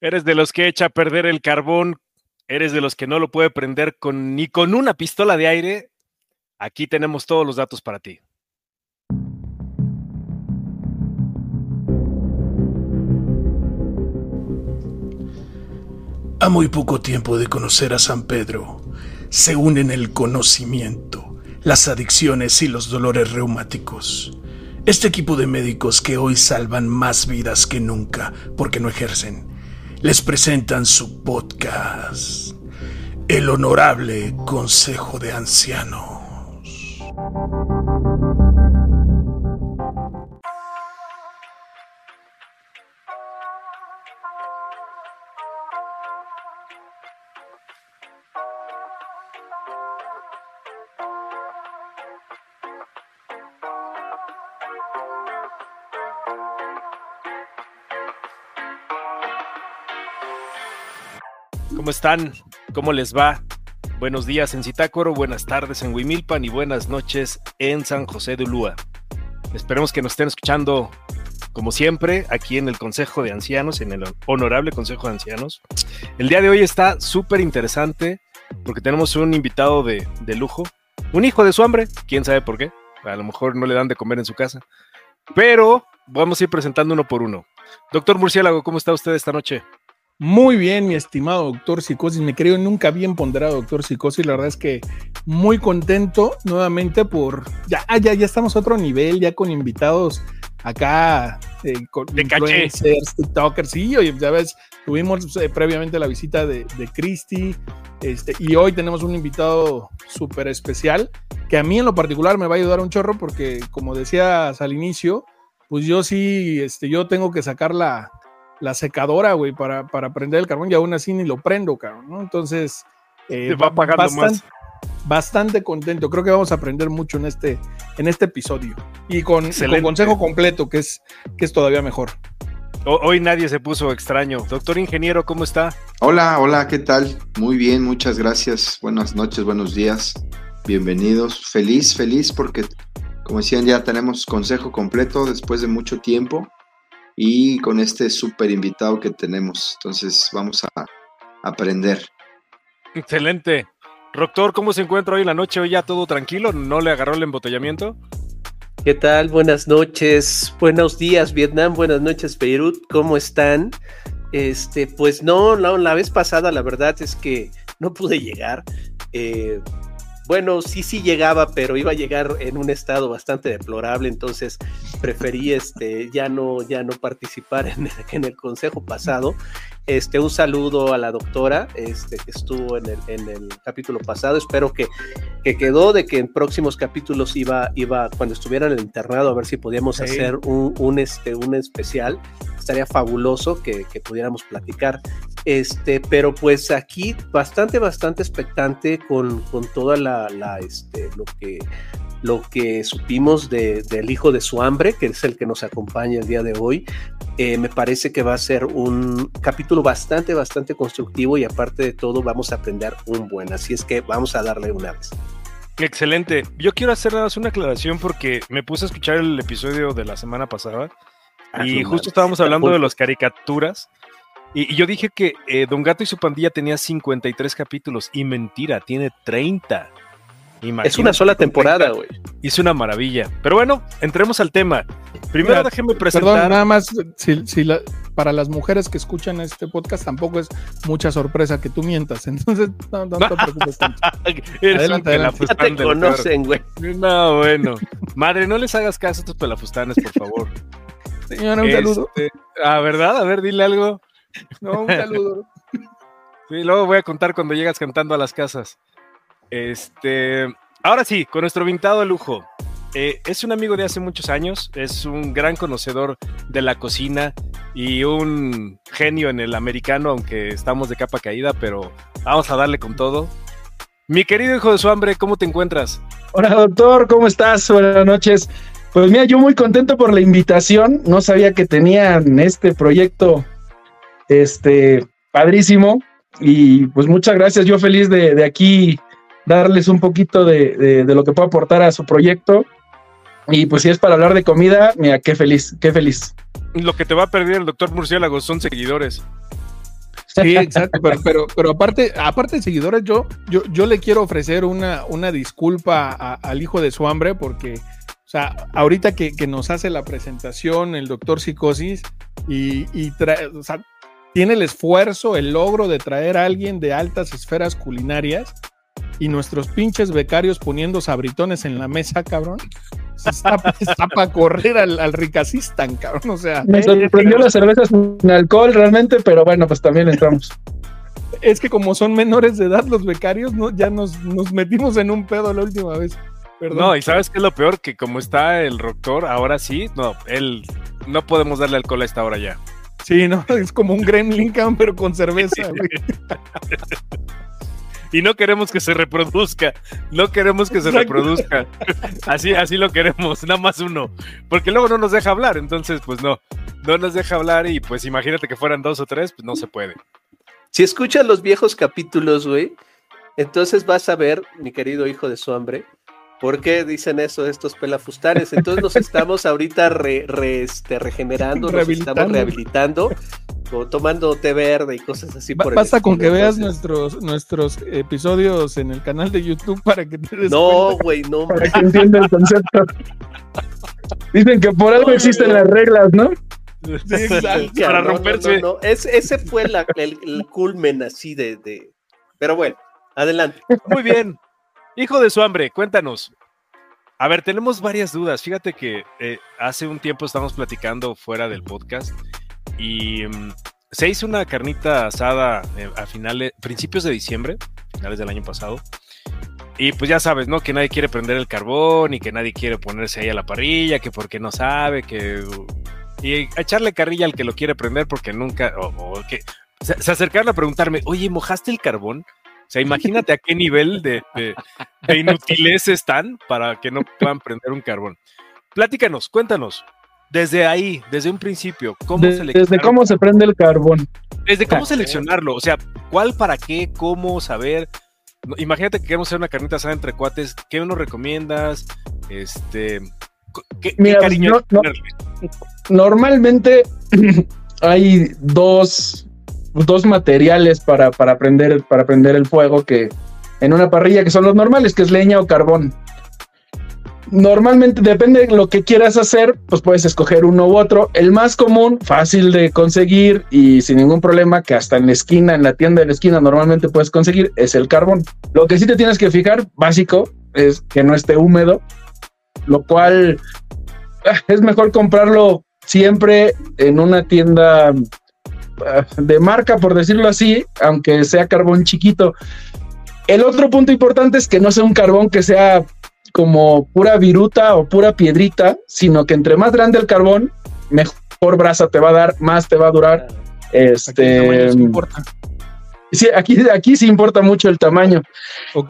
Eres de los que echa a perder el carbón, eres de los que no lo puede prender con, ni con una pistola de aire. Aquí tenemos todos los datos para ti. A muy poco tiempo de conocer a San Pedro, se unen el conocimiento, las adicciones y los dolores reumáticos. Este equipo de médicos que hoy salvan más vidas que nunca porque no ejercen, les presentan su podcast, El Honorable Consejo de Ancianos. ¿Cómo están? ¿Cómo les va? Buenos días en Zitácuaro, buenas tardes en Huimilpan y buenas noches en San José de Ulúa. Esperemos que nos estén escuchando como siempre aquí en el Consejo de Ancianos, en el Honorable Consejo de Ancianos. El día de hoy está súper interesante porque tenemos un invitado de, de lujo, un hijo de su hambre, quién sabe por qué, a lo mejor no le dan de comer en su casa, pero vamos a ir presentando uno por uno. Doctor Murciélago, ¿cómo está usted esta noche? Muy bien, mi estimado doctor Psicosis. Me creo nunca bien ponderado, doctor Psicosis. La verdad es que muy contento nuevamente por. Ya, ah, ya, ya estamos a otro nivel, ya con invitados acá, eh, con De influencers, TikTokers. Sí, oye, ya ves, tuvimos eh, previamente la visita de, de Christy. Este, y hoy tenemos un invitado súper especial que a mí en lo particular me va a ayudar un chorro porque, como decías al inicio, pues yo sí, este, yo tengo que sacar la, la secadora, güey, para, para prender el carbón y aún así ni lo prendo, cabrón, ¿no? Entonces, eh, va pagando bastante, más. bastante contento. Creo que vamos a aprender mucho en este, en este episodio. Y con, Excelente. con consejo completo, que es, que es todavía mejor. Ho- Hoy nadie se puso extraño. Doctor Ingeniero, ¿cómo está? Hola, hola, ¿qué tal? Muy bien, muchas gracias. Buenas noches, buenos días. Bienvenidos. Feliz, feliz porque, como decían, ya tenemos consejo completo después de mucho tiempo y con este súper invitado que tenemos. Entonces vamos a aprender. Excelente. Doctor, ¿cómo se encuentra hoy en la noche? ¿Hoy ya todo tranquilo? ¿No le agarró el embotellamiento? ¿Qué tal? Buenas noches, buenos días Vietnam, buenas noches Beirut, ¿cómo están? Este, pues no, la, la vez pasada la verdad es que no pude llegar. Eh, bueno, sí, sí llegaba, pero iba a llegar en un estado bastante deplorable, entonces preferí este, ya, no, ya no participar en el, en el consejo pasado. Este, un saludo a la doctora este, que estuvo en el, en el capítulo pasado. Espero que, que quedó de que en próximos capítulos iba, iba cuando estuviera en el internado, a ver si podíamos Sí. hacer un, un, este, un especial. Estaría fabuloso que, que pudiéramos platicar. Este, pero pues aquí bastante, bastante expectante con, con toda la, la, este, lo que lo que supimos de, del hijo de su hambre, que es el que nos acompaña el día de hoy. Eh, me parece que va a ser un capítulo bastante, bastante constructivo y aparte de todo vamos a aprender un buen. Así es que vamos a darle una vez. Excelente. Yo quiero hacer nada más una aclaración porque me puse a escuchar el episodio de la semana pasada Ah, y justo mames, estábamos está hablando de las caricaturas. Y, y yo dije que eh, Don Gato y su pandilla tenía 53 capítulos y mentira, tiene 30. Es una sola temporada, 30 güey. Hizo una maravilla. Pero bueno, entremos al tema. Primero Mira, déjenme Perdón, presentar. nada más, si, si la- para las mujeres que escuchan este podcast tampoco es mucha sorpresa que tú mientas, entonces no, no te preocupes tanto. Adelante, adelante. Ya te conocen, güey. No, bueno. Madre, no les hagas caso a estos pelafustanes, por favor. Señora, un saludo. Este, ah, ¿verdad? A ver, dile algo. No, un saludo. Sí, luego voy a contar cuando llegas cantando a las casas. Este, ahora sí, con nuestro invitado de lujo. Eh, es un amigo de hace muchos años, es un gran conocedor de la cocina y un genio en el americano, aunque estamos de capa caída, pero vamos a darle con todo. Mi querido hijo de su hambre, ¿cómo te encuentras? Hola doctor, ¿cómo estás? Buenas noches. Pues mira, yo muy contento por la invitación. No sabía que tenían este proyecto, este, padrísimo. Y pues muchas gracias. Yo feliz de, de aquí darles un poquito de, de- de lo que puedo aportar a su proyecto. Y pues si es para hablar de comida, mira, qué feliz, qué feliz. Lo que te va a perder el doctor Murciélago son seguidores. Sí, exacto, pero, pero, pero aparte, aparte de seguidores, yo, yo, yo le quiero ofrecer una, una disculpa al hijo de su hambre, porque, o sea, ahorita que, nos hace la presentación el doctor Psicosis y, y tiene el esfuerzo, el logro de traer a alguien de altas esferas culinarias y nuestros pinches becarios poniendo sabritones en la mesa, cabrón. Está, para correr al, al Ricacistan, cabrón. O sea, me sorprendió las cervezas sin alcohol realmente, pero bueno, pues también entramos. Es que como son menores de edad los becarios, ¿no? ya nos, nos metimos en un pedo la última vez. Perdón. No, y sabes qué es lo peor, que como está el doctor, ahora sí, no, él no podemos darle alcohol a esta hora ya. Sí, no, es como un Gremlin, pero con cerveza, güey. Y no queremos que se reproduzca. No queremos que se reproduzca. Así, así lo queremos, nada más uno. Porque luego no nos deja hablar, entonces, pues no. No nos deja hablar y pues imagínate que fueran dos o tres, pues no se puede. Si escuchas los viejos capítulos, güey, entonces vas a ver, mi querido hijo de su hambre, ¿Por qué dicen eso estos pelafustanes? Entonces nos estamos ahorita este, regenerando, nos estamos rehabilitando, tomando té verde y cosas así. por basta con que veas nuestros, nuestros episodios en el canal de YouTube para que te des No, güey, no. Para que entiendan el concepto. Dicen que por algo existen las reglas, ¿no? Sí, para romperse. No, ese fue el, el, culmen así de, de... Pero bueno, adelante. Muy bien. Hijo de su hambre, cuéntanos. A ver, tenemos varias dudas. Fíjate que eh, hace un tiempo estábamos platicando fuera del podcast y mm, se hizo una carnita asada eh, a finales, principios de diciembre, finales del año pasado. Y pues ya sabes, ¿no? Que nadie quiere prender el carbón y que nadie quiere ponerse ahí a la parrilla, que porque no sabe, que... Y echarle carrilla al que lo quiere prender porque nunca... O, que... Se, se acercaron a preguntarme, oye, ¿mojaste el carbón? O sea, imagínate a qué nivel de, inutilez están para que no puedan prender un carbón. Platícanos, cuéntanos, desde ahí, desde un principio, ¿cómo Desde cómo se prende el carbón. Desde cómo seleccionarlo, o sea, ¿cuál para qué, cómo saber? Imagínate que queremos hacer una carnita asada entre cuates, ¿qué nos recomiendas? Este, ¿qué, cariño normalmente hay dos dos materiales para, para, prender, para prender el fuego que en una parrilla que son los normales, que es leña o carbón. Normalmente depende de lo que quieras hacer, pues puedes escoger uno u otro. El más común, fácil de conseguir y sin ningún problema, que hasta en la esquina, en la tienda de la esquina normalmente puedes conseguir, es el carbón. Lo que sí te tienes que fijar, básico, es que no esté húmedo, lo cual ah, es mejor comprarlo siempre en una tienda de marca, por decirlo así, aunque sea carbón chiquito. El otro punto importante es que no sea un carbón que sea como pura viruta o pura piedrita, sino que entre más grande el carbón, mejor brasa te va a dar, más te va a durar. Este, aquí importa. Sí, aquí, aquí sí importa mucho el tamaño.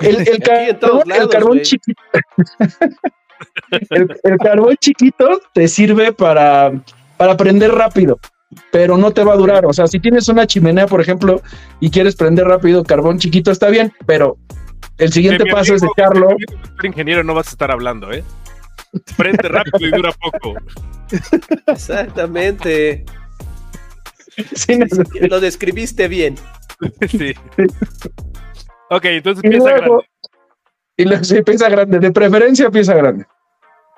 El, carbón, chiquito. el, carbón chiquito te sirve para, para prender rápido pero no te va a durar. O sea, si tienes una chimenea, por ejemplo, y quieres prender rápido carbón chiquito, está bien, pero el siguiente paso es echarlo. El ingeniero no vas a estar hablando, ¿eh? Prende rápido y dura poco. Exactamente. lo describiste bien. Sí. Ok, entonces pieza grande. Y lo, sí, pieza grande, de preferencia pieza grande.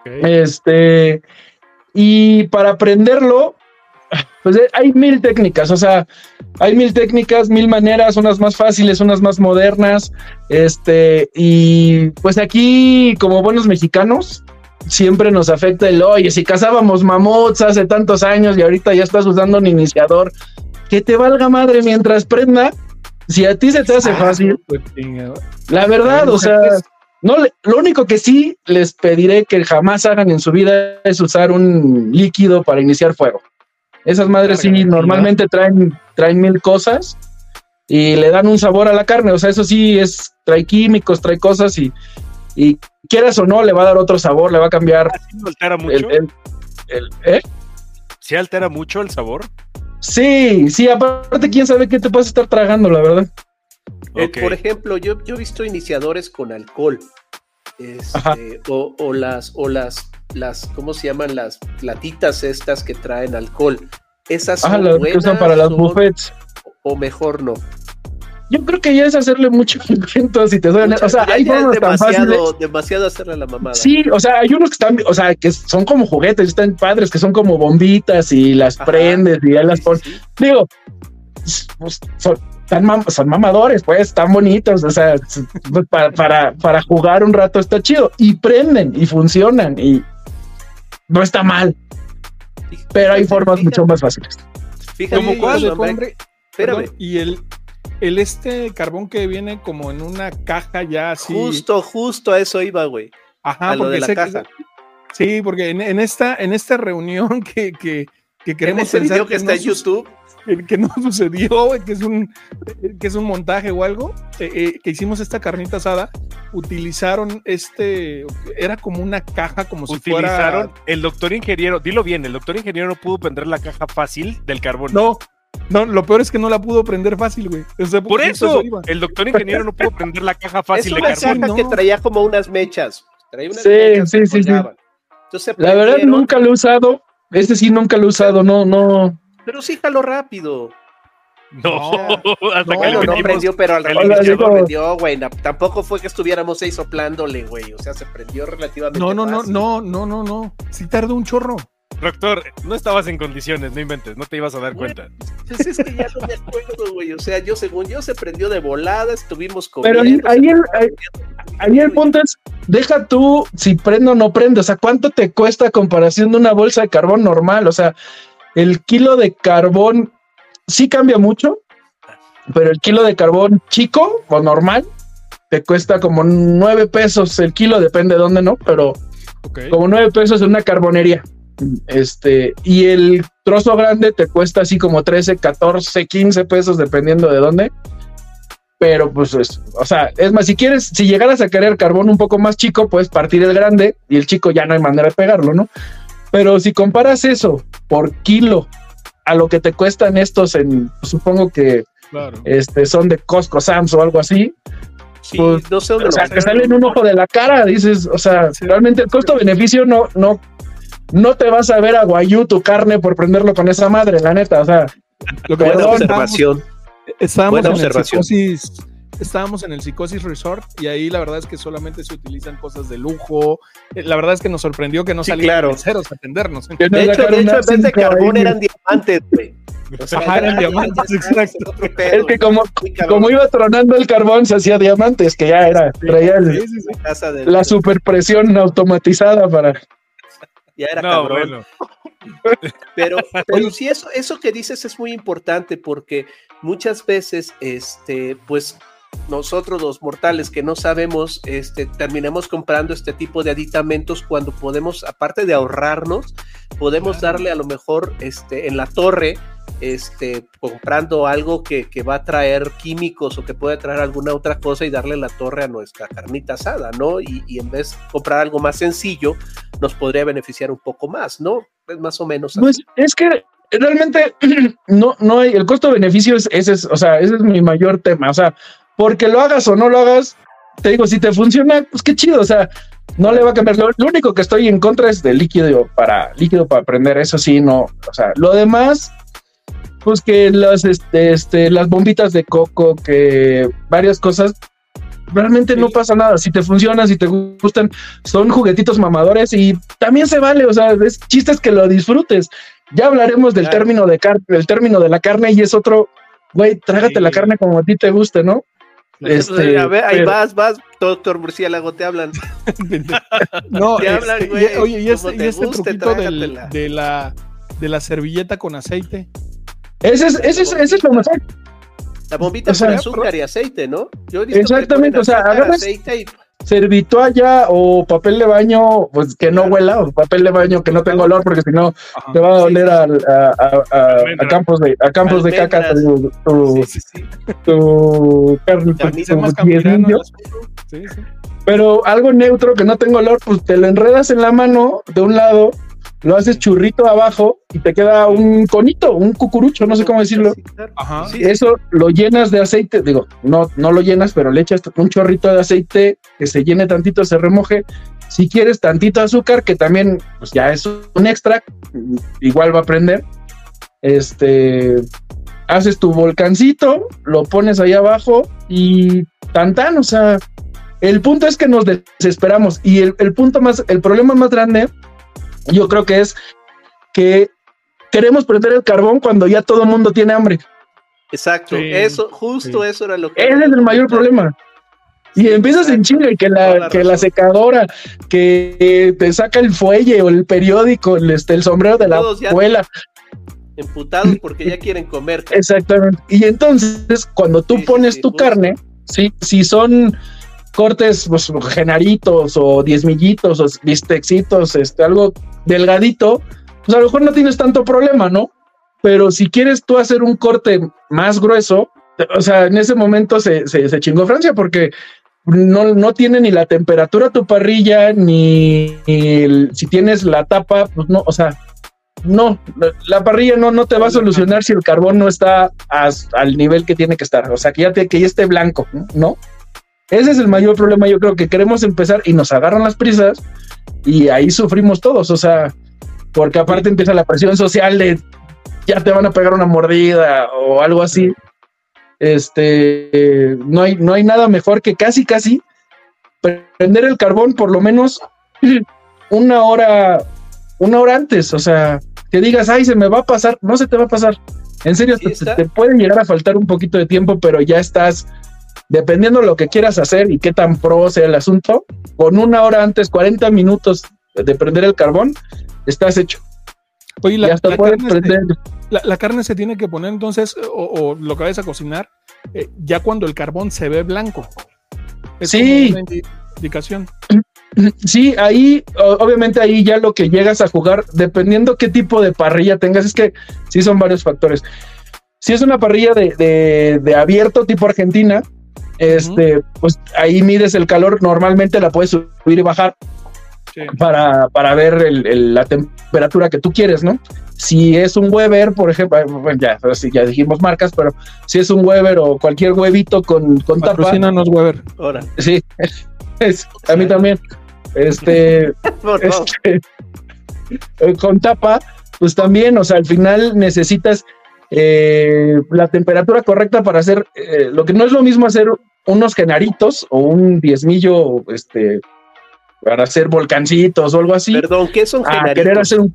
Este, y para prenderlo, pues hay mil técnicas, o sea, hay mil técnicas, mil maneras, unas más fáciles, unas más modernas, este, y pues aquí, como buenos mexicanos, siempre nos afecta el, oye, si cazábamos mamuts hace tantos años y ahorita ya estás usando un iniciador, que te valga madre mientras prenda, si a ti se te hace fácil, pues, la verdad, o sea... No, lo único que sí les pediré que jamás hagan en su vida es usar un líquido para iniciar fuego. Esas madres sí normalmente traen, traen mil cosas y le dan un sabor a la carne. O sea, eso sí es, trae químicos, trae cosas y, y quieras o no, le va a dar otro sabor, le va a cambiar. ¿Sí altera mucho? El, ¿eh? ¿Sí altera mucho el sabor? Sí, sí, aparte, quién sabe qué te puedes estar tragando, la verdad. Eh, por ejemplo, yo, yo he visto iniciadores con alcohol. Este, o, o, las, o las las, ¿cómo se llaman? Las platitas estas que traen alcohol. Esas son las que usan para las buffets. o mejor no? Yo creo que ya es hacerle mucho invento, si te honesto. O sea, Ya- hay ya formas tan fáciles. demasiado, hacerle la mamada. Sí, o sea, hay unos que están, o sea, que son como juguetes, están padres, que son como bombitas y las Ajá. prendes y ya las pones. sí. Digo, pues, son, tan mam- son mamadores, pues, están bonitos, o sea, para, para, para jugar un rato está chido. Y prenden y funcionan y no está mal, pero hay formas Fíjate, mucho más fáciles. Fíjate, Como cuál, hombre. Espérame. Perdón, y el, el este carbón que viene como en una caja ya así. Justo, justo a eso iba, güey. Ajá, a lo porque de la que- caja. sí, porque en, en esta, en esta reunión que, que, que En queremos ese pensar video que está no en sus- YouTube, que, que no sucedió, que es un que es un montaje o algo, eh, eh, que hicimos esta carnita asada, utilizaron este, era como una caja como si Utilizaron fuera el doctor ingeniero, dilo bien, el doctor ingeniero no pudo prender la caja fácil del carbón. no, no, lo peor es que no la pudo prender fácil, güey. O sea, Por eso, el doctor ingeniero no pudo prender la caja es fácil de una carbón. caja no. que traía como unas mechas. Traía unas Sí, mechas sí, que sí, sí. Entonces La verdad nunca lo he usado, ese sí nunca lo he usado, no, no. Pero sí jaló rápido. No, No, hasta que no, no prendió, pero al Hola, se prendió, güey. Tampoco fue que estuviéramos ahí soplándole, güey. O sea, se prendió relativamente No, no, no, no, no, no, no. Sí tardó un chorro. Doctor, no estabas en condiciones, no inventes, no te ibas a dar cuenta. Pues es que ya no me acuerdo, güey. O sea, yo según yo se prendió de volada, estuvimos Pero comiendo. ahí- ahí el- ahí- el punto es, deja tú si prende o no prende, o sea, ¿cuánto te cuesta a comparación de una bolsa de carbón normal? O sea, el kilo de carbón sí cambia mucho, pero el kilo de carbón chico o normal te cuesta como nueve pesos el kilo, depende de dónde, ¿no? Pero como nueve pesos en una carbonería. Este, y el trozo grande te cuesta así como 13, 14, 15 pesos, dependiendo de dónde. Pero pues, es, o sea, es más, si quieres, si llegaras a querer carbón un poco más chico, puedes partir el grande y el chico ya no hay manera de pegarlo, ¿no? Pero si comparas eso por kilo a lo que te cuestan estos en, supongo que Claro. este, son de Costco, Sam's o algo así, Sí, pues, no sé dónde o sea, te sacaron. sale en un ojo de la cara, dices, o sea, realmente el costo-beneficio no, no, no te vas a ver a guayú tu carne por prenderlo con esa madre, la neta, o sea, Lo que Buena observación. Estábamos Buena en observación. el psicosis, estábamos en el psicosis resort y ahí la verdad es que solamente se utilizan cosas de lujo. Eh, La verdad es que nos sorprendió que no Sí, salían claro. a atendernos. De hecho, de hecho, en vez de carbón ahí. eran diamantes, güey. O sea, Ajá, eran diamantes, exacto. pedo, Es que como, iba tronando el carbón, se hacía diamantes, que ya era, traía Sí, sí, la superpresión automatizada para... Ya era No, cabrón. bueno. Pero, pero sí, eso, eso que dices es muy importante porque muchas veces, este, pues nosotros los mortales que no sabemos, este, terminamos comprando este tipo de aditamentos cuando podemos, aparte de ahorrarnos, podemos darle a lo mejor, este, en la torre, este, comprando algo que, que va a traer químicos o que puede traer alguna otra cosa y darle la torre a nuestra carnita asada, ¿no? Y, y en vez de comprar algo más sencillo, nos podría beneficiar un poco más, ¿no? Es más o menos. Pues es que realmente no, no hay, el costo-beneficio es, ese es, o sea, ese es mi mayor tema, o sea, porque lo hagas o no lo hagas, te digo, si te funciona, pues qué chido, o sea, no le va a cambiar. Lo, lo único que estoy en contra es del líquido para líquido para prender, eso sí, no, o sea, lo demás, pues que las, este, este, las bombitas de coco, que varias cosas, realmente no pasa nada. Si te funcionan, si te gustan, son juguetitos mamadores y también se vale, o sea, es chistes que lo disfrutes. Ya hablaremos del Claro. término de car del término de la carne y es otro, güey, trágate Sí. la carne como a ti te guste, ¿no? Este, a ver, ahí pero- vas, vas, doctor Murciélago, te hablan. No, Te hablan, este, güey, y- oye, y este, y te este guste, truquito del- trágatela. de, la, de la servilleta con aceite. Ese es, ese es, ese es lo mejor. La bombita O sea, con azúcar y aceite, ¿no? Yo he visto Exactamente, o sea, agarras- aceite y o papel de baño, pues que no huela, o papel de baño que no tenga olor, porque si no te va a Sí, oler a, a- a- a campos de, a campos de caca tu, tu, sí, sí, sí. tu carne, sí. pero algo neutro que no tenga olor, pues te lo enredas en la mano de un lado, lo haces churrito abajo y te queda un conito, un cucurucho, no sé cómo decirlo. Ajá. Eso lo llenas de aceite, digo, no, no lo llenas, pero le echas un chorrito de aceite que se llene tantito, se remoje. Si quieres tantito azúcar, que también pues ya es un extra, igual va a prender. Este, haces tu volcancito, lo pones ahí abajo y tan tan, o sea, el punto es que nos desesperamos y el, el punto más, el problema más grande, yo creo que es que queremos prender el carbón cuando ya todo el mundo tiene hambre. Exacto, Sí, eso, justo eso era lo que. Ese es el mayor problema. Y empiezas en Chile que la, la que la secadora, que te saca el fuelle o el periódico, el, este, el sombrero de la Todos abuela. Emputados porque ya quieren comer. Exactamente. Y entonces, cuando tú Sí, pones sí, tu justo. carne, ¿sí? si son cortes, pues, genaritos o diezmillitos o bistexitos, este, algo delgadito, pues a lo mejor no tienes tanto problema, ¿no? Pero si quieres tú hacer un corte más grueso, o sea, en ese momento se, se, se chingó Francia porque no, no tiene ni la temperatura tu parrilla, ni, si tienes la tapa, pues no, o sea, no, la parrilla no, no te va a solucionar si el carbón no está al nivel que tiene que estar, o sea, que ya, te, que ya esté blanco, ¿no? Ese es el mayor problema, yo creo que queremos empezar y nos agarran las prisas y ahí sufrimos todos, o sea, porque aparte empieza la presión social de ya te van a pegar una mordida o algo así. Este, no hay, no hay nada mejor que casi, casi prender el carbón por lo menos una hora, una hora antes, o sea, que digas, ay, se me va a pasar, no se te va a pasar. En serio, te, te puede llegar a faltar un poquito de tiempo, pero ya estás, dependiendo de lo que quieras hacer y qué tan pro sea el asunto, con una hora antes, 40 minutos de prender el carbón, estás hecho. Oye, y la, hasta la puedes carne se, la- la carne se tiene que poner entonces, o, o lo que vayas a cocinar, eh, ya cuando el carbón se ve blanco. Es Sí. una indicación. Sí, ahí, obviamente ahí ya lo que llegas a jugar, dependiendo qué tipo de parrilla tengas, es que sí son varios factores. Si es una parrilla de, de- de abierto tipo Argentina, este, pues ahí mides el calor, normalmente la puedes subir y bajar Sí. para, para ver el- el- la temperatura que tú quieres, ¿no? Si es un Weber, por ejemplo, bueno, ya, ya dijimos marcas, pero si es un Weber o cualquier huevito con, con tapa, Weber. Ahora, sí, es- a mí también. Este, este, eh, con tapa, pues también, o sea, al final necesitas eh, la temperatura correcta para hacer eh, lo que no es lo mismo hacer unos genaritos o un diezmillo, este, para hacer volcancitos o algo así. Perdón, ¿qué son a genaritos? querer hacer un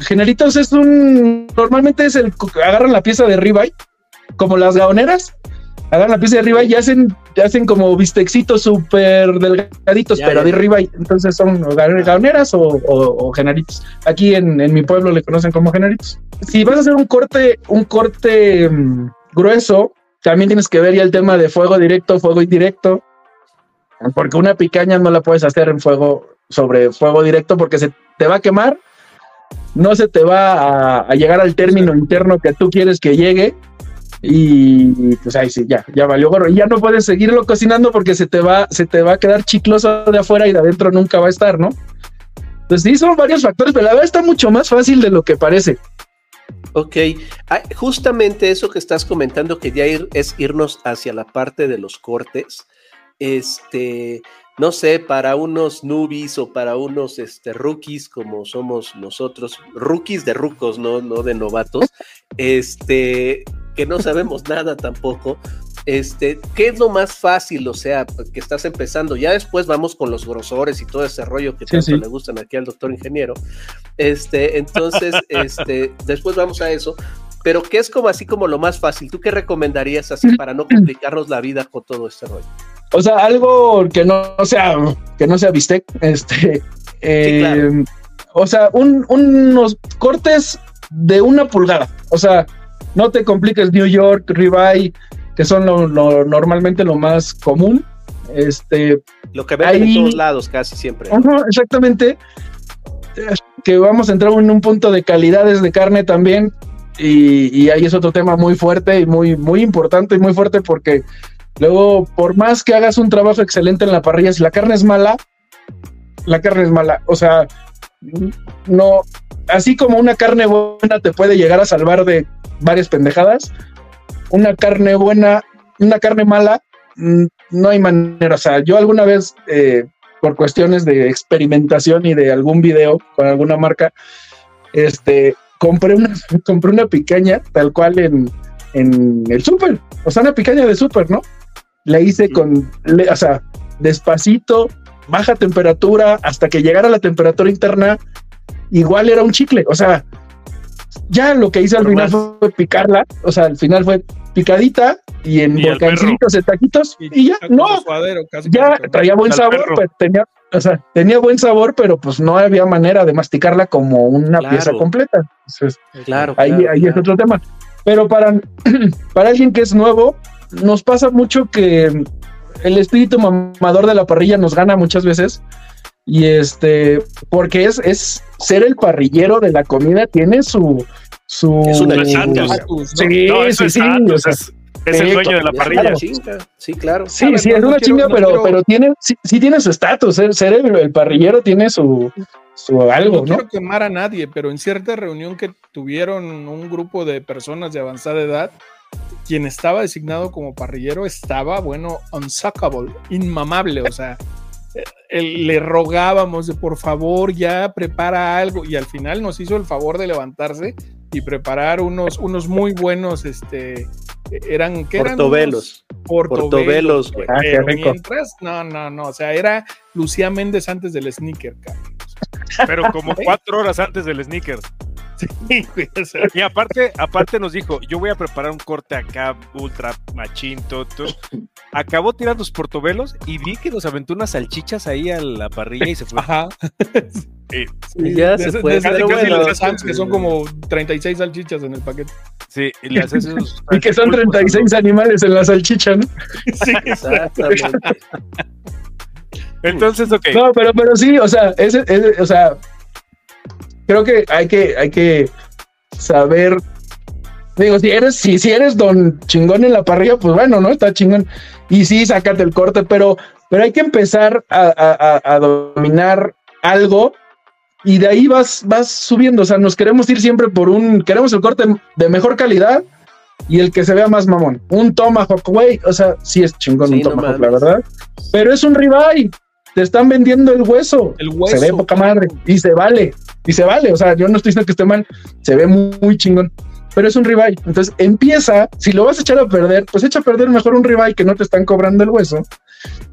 generitos es un normalmente es el agarran la pieza de ribeye como las gaoneras agarran la pieza de ribeye y hacen hacen como bistexitos súper delgaditos Ya, pero ya, de ribeye entonces son o ga- gaoneras o, o- o generitos aquí en, en mi pueblo le conocen como generitos si vas a hacer un corte un corte mm, grueso también tienes que ver ya el tema de fuego directo fuego indirecto porque una picaña no la puedes hacer en fuego sobre fuego directo porque se te va a quemar no se te va a, a llegar al término interno que tú quieres que llegue y pues ahí sí, ya, ya valió gorro. Y ya no puedes seguirlo cocinando porque se te va, se te va a quedar chicloso de afuera y de adentro nunca va a estar, ¿no? Entonces sí, son varios factores, pero la verdad está mucho más fácil de lo que parece. Ok, Ah, justamente eso que estás comentando, que ya ir, es irnos hacia la parte de los cortes. Este, no sé, para unos newbies o para unos este, rookies como somos nosotros, rookies de rucos, no, no de novatos, este, que no sabemos nada tampoco. Este, ¿qué es lo más fácil? O sea, que estás empezando. Ya después vamos con los grosores y todo ese rollo que Sí, tanto sí. le gustan aquí al doctor ingeniero. Este, entonces, este, después vamos a eso. Pero ¿qué es como así como lo más fácil? ¿Tú qué recomendarías así para no complicarnos la vida con todo este rollo? O sea, algo que no sea, que no sea bistec, este, eh, claro. o sea, un- unos cortes de una pulgada. O sea, no te compliques New York, ribeye, que son lo, lo- normalmente lo más común. Este, Lo que venden Ahí- en todos lados casi siempre. Exactamente. Que vamos a entrar en un punto de calidades de carne también. Y, y ahí es otro tema muy fuerte y muy, muy importante y muy fuerte porque luego, por más que hagas un trabajo excelente en la parrilla, si la carne es mala, la carne es mala. O sea, no, así como una carne buena te puede llegar a salvar de varias pendejadas, una carne buena, una carne mala, mm, no hay manera. O sea, yo alguna vez, eh, por cuestiones de experimentación y de algún video con alguna marca, este, compré una, compré una picaña, tal cual en, en el súper, o sea, una picaña de súper, ¿no? La hice con, le- o sea, despacito, baja temperatura, hasta que llegara la temperatura interna, igual era un chicle, o sea, ya lo que hice al final fue picarla, o sea, al final fue picadita y en volcancitos, en taquitos, y ya, no, suadero, casi ya traía buen sabor, pero tenía, o sea, tenía buen sabor, pero pues no había manera de masticarla como una Claro. pieza completa. Entonces, Claro. ahí, claro, ahí es otro tema. Pero para, para alguien que es nuevo, nos pasa mucho que el espíritu mamador de la parrilla nos gana muchas veces. Y este, porque es, es ser el parrillero de la comida, tiene su. su Es chinga. Estatus, ¿no? Sí, No, eso sí, es o sea, es, es el dueño de la parrilla. chinga, Sí, claro. Sí, A ver, sí, no, es no una quiero- chinga, no pero, quiero- pero tiene, sí, sí tiene su estatus, ser, ser el, el parrillero tiene su, su algo, no ¿no? quiero quemar a nadie, pero en cierta reunión que tuvieron un grupo de personas de avanzada edad, quien estaba designado como parrillero estaba, bueno, unsuckable, inmamable, o sea, le rogábamos de por favor ya prepara algo y al final nos hizo el favor de levantarse y preparar unos, unos muy buenos, este, eran, ¿qué eran? Portobelos. Portobelos, güey. Ah, qué Pero rico. mientras, no, no, no, o sea, era Lucía Méndez antes del sneaker, cabrón. Pero como cuatro horas antes del sneaker. Sí, güey, o sea, Y aparte, aparte nos dijo, yo voy a preparar un corte acá, ultra machín, todo, todo. Acabó tirando los portobelos y vi que nos aventó unas salchichas ahí a la parrilla y se fue. Ajá. Sí, Y ya de se esas- fue, de esas pero que hacen bueno. los Sam's, que son como 36 salchichas en el paquete. sí, y le haces esos. Y que son 36 animales en la salchicha, ¿no? Sí, Exactamente. Entonces, ok. No, pero, pero sí, o sea, ese, ese- o sea, creo que hay que, hay que saber. Digo, si eres, si, si eres don chingón en la parrilla, pues bueno, ¿no? Está chingón. Y sí, sácate el corte, pero, pero hay que empezar a, a- a- dominar algo y de ahí vas, vas subiendo. O sea, nos queremos ir siempre por un, queremos el corte de mejor calidad y el que se vea más mamón. Un tomahawk, güey, o sea, sí es chingón Sí, un no tomahawk, la verdad. Pero es un ribeye. Te están vendiendo el hueso. El hueso. Se ve poca madre. Y se vale. Y se vale. O sea, yo no estoy diciendo que esté mal. Se ve muy, muy chingón. Pero es un ribeye. Entonces empieza. Si lo vas a echar a perder, pues echa a perder mejor un ribeye que no te están cobrando el hueso.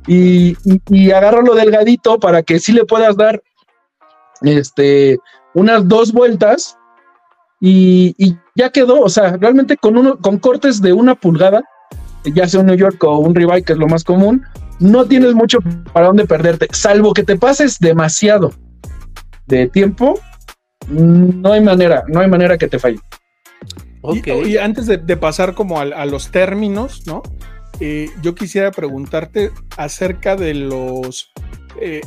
Y, y, y agárralo delgadito para que sí le puedas dar este, unas dos vueltas. Y, y ya quedó. O sea, realmente con, uno, con cortes de una pulgada, ya sea un New York o un ribeye, que es lo más común, no tienes mucho para dónde perderte, salvo que te pases demasiado de tiempo, no hay manera, no hay manera que te falle. Ok. Y, y antes de, de pasar como a, a los términos, ¿no? Eh, yo quisiera preguntarte acerca de los... eh,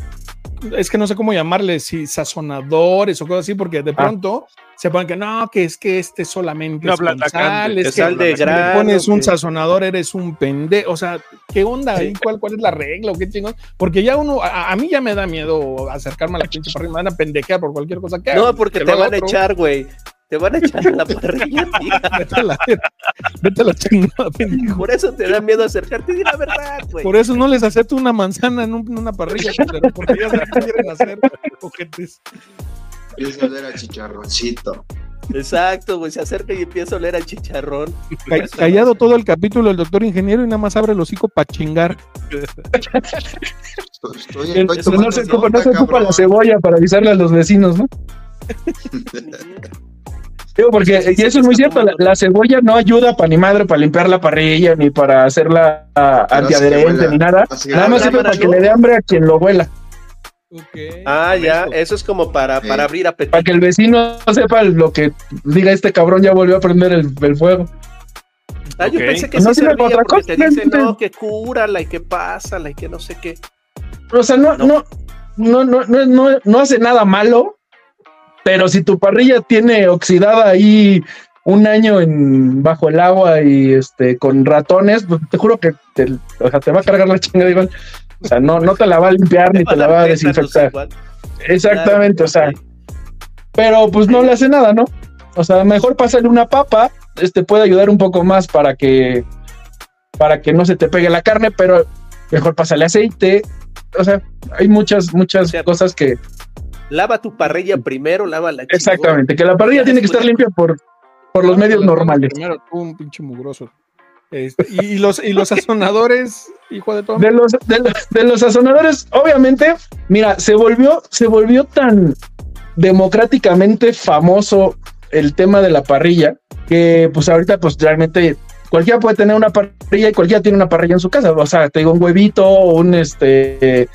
es que no sé cómo llamarles, si sazonadores o cosas así, porque de Ah. pronto se ponen que no, que es que este solamente No, es con sal, es que sal de si grano, pones un que- sazonador, eres un pendejo. O sea, ¿qué onda ahí? ¿Cuál, ¿Cuál es la regla o qué chingón? Porque ya uno, a, a mí ya me da miedo acercarme a la pinche parrilla, me van a pendejear por cualquier cosa que haga. No, porque Que te van a otro. echar, güey. Te van a echar a la parrilla, tío. Vete a la, vete a la chingada, pendejo. Por eso te da miedo acercarte. Di la verdad, güey. Por eso no les acepto una manzana en, un- en una parrilla, porque ya se la quieren hacer, ojetes. Empieza a oler a chicharroncito. Exacto, güey. Se acerca y empieza a oler a chicharrón. Ca- Callado todo el capítulo el doctor ingeniero y nada más abre el hocico para chingar. Estoy, estoy- El- no se ocupa, no nota, se ocupa cabrón. la cebolla para avisarle a los vecinos, ¿no? Digo, porque y eso es muy cierto, la, cebolla no ayuda para ni madre para limpiar la parrilla, ni para hacerla ah, antiadherente, ni nada. Nada más sirve para que le dé hambre a quien lo huela, Ah, ya. Eso es como para, Sí. para abrir apetito. para que el vecino sepa lo que diga este cabrón ya volvió a prender el, el fuego. Ah, yo pensé que No sí sirve servía otra porque te cosa, dicen, gente. no, que cúrala y que pásala y que no sé qué. O sea, no, No. no, no, no, no, no, no hace nada malo, pero si tu parrilla tiene oxidada ahí un año en bajo el agua y este con ratones, pues te juro que te, o sea, te va a cargar la chingada igual. O sea, no, no te la va a limpiar ni te la va a desinfectar. Exactamente, o sea, pero pues no le hace nada, ¿no? O sea, mejor pásale una papa, este puede ayudar un poco más para que para que no se te pegue la carne, pero mejor pásale aceite. O sea, hay muchas muchas cosas que Lava tu parrilla primero, lava la exactamente, que la parrilla tiene que estar limpia por por los medios normales. Primero tú, un pinche mugroso. Este, y, y los, y los sazonadores, hijo de todo. De los, de, los, de los sazonadores, obviamente, mira, se volvió, se volvió tan democráticamente famoso el tema de la parrilla que pues ahorita pues realmente cualquiera puede tener una parrilla y cualquiera tiene una parrilla en su casa. O sea, te digo un huevito, un este,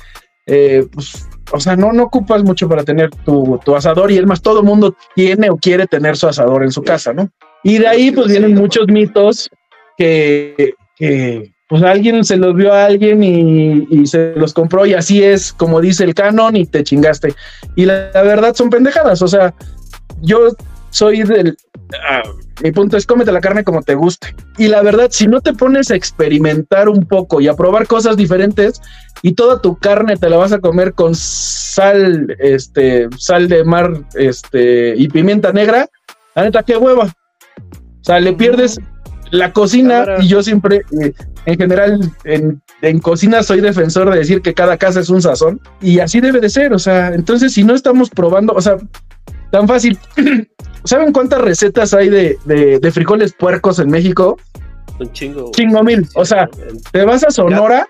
eh, pues, o sea, no, no ocupas mucho para tener tu, tu asador y es más, todo el mundo tiene o quiere tener su asador en su casa, ¿no? Y de ahí pues vienen muchos mitos que, que pues alguien se los vio a alguien y, y, se los compró y así es como dice el canon y te chingaste. Y la, la verdad son pendejadas, o sea, yo soy del... Ah, mi punto es cómete la carne como te guste. Y la verdad, si no te pones a experimentar un poco y a probar cosas diferentes y toda tu carne te la vas a comer con sal, este, sal de mar, este, y pimienta negra, la neta, qué hueva. O sea, le pierdes la cocina y yo siempre, eh, en general, en, en cocina soy defensor de decir que cada casa es un sazón y así debe de ser. O sea, entonces si no estamos probando, o sea, tan fácil. ¿Saben cuántas recetas hay de, de, de frijoles puercos en México? Un chingo. Chingo mil. O sea, te vas a Sonora,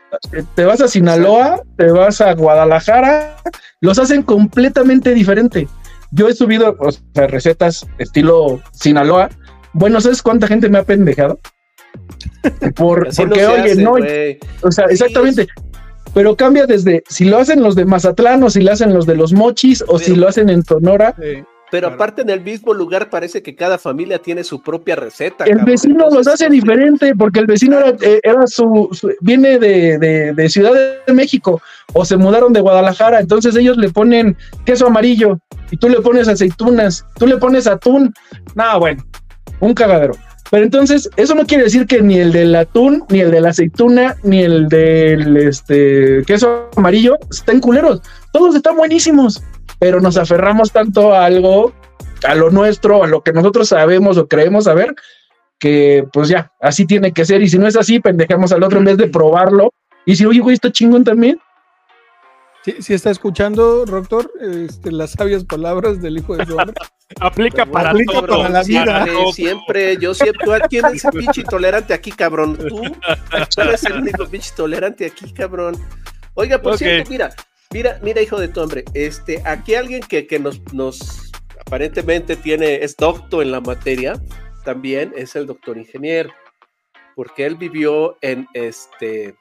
te vas a Sinaloa, te vas a Guadalajara, los hacen completamente diferente. Yo he subido o sea, recetas estilo Sinaloa. Bueno, ¿sabes cuánta gente me ha pendejado? Por, porque, no oye, hace, no, o sea, exactamente. Pero cambia desde si lo hacen los de Mazatlán o si lo hacen los de los mochis o si lo hacen en Sonora. Sí. Pero Claro. aparte en el mismo lugar parece que cada familia tiene su propia receta. El cabrón. vecino los hace diferente porque el vecino era, eh, era su, su- viene de, de- de Ciudad de México o se mudaron de Guadalajara, entonces ellos le ponen queso amarillo y tú le pones aceitunas, tú le pones atún. No, bueno, un cagadero. Pero entonces, eso no quiere decir que ni el del atún, ni el de la aceituna, ni el del este, queso amarillo estén culeros. Todos están buenísimos, pero nos aferramos tanto a algo, a lo nuestro, a lo que nosotros sabemos o creemos saber, que pues ya, así tiene que ser. Y si no es así, pendejamos al otro en vez de probarlo. Y si, oye, güey, está chingón también. Sí, sí está escuchando, Doctor, este, las sabias palabras del hijo de su hombre. Aplica para Aplica todo. para la vida. Siempre, siempre, yo siempre, ¿tú ¿quién es el pinche intolerante aquí, cabrón? Tú, tú eres el único pinche intolerante aquí, cabrón. Oiga, por cierto, mira, mira, mira, hijo de tu hombre, este, aquí alguien que, que nos, nos aparentemente tiene, es docto en la materia, también es el doctor ingeniero, porque él vivió en este,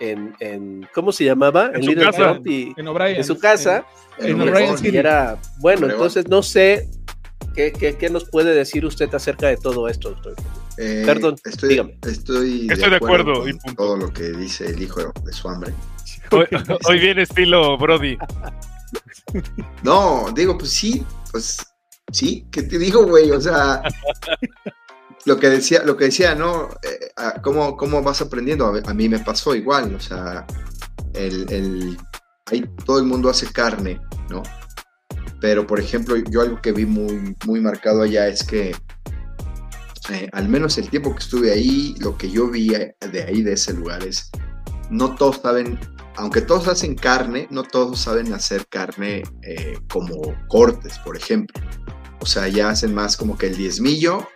en, en ¿cómo se llamaba? En su Little casa. En O'Brien. en su casa. En y O'Brien era bueno, entonces no sé qué, qué, qué nos puede decir usted acerca de todo esto, doctor. Eh, Perdón, estoy, dígame. Estoy, Estoy de acuerdo, y con punto. todo lo que dice el hijo de su hambre. Hoy, hoy viene estilo Brody. No, digo, pues sí, pues sí, ¿qué te digo, güey? O sea, lo que decía, lo que decía, ¿no? Eh, ¿cómo, ¿Cómo vas aprendiendo? A, a mí me pasó igual, o sea, el, el- ahí todo el mundo hace carne, ¿no? Pero, por ejemplo, yo algo que vi muy, muy marcado allá es que, eh, al menos el tiempo que estuve ahí, lo que yo vi eh, de ahí, de ese lugar, es, no todos saben, aunque todos hacen carne, no todos saben hacer carne eh, como cortes, por ejemplo. O sea, ya hacen más como que el diezmillo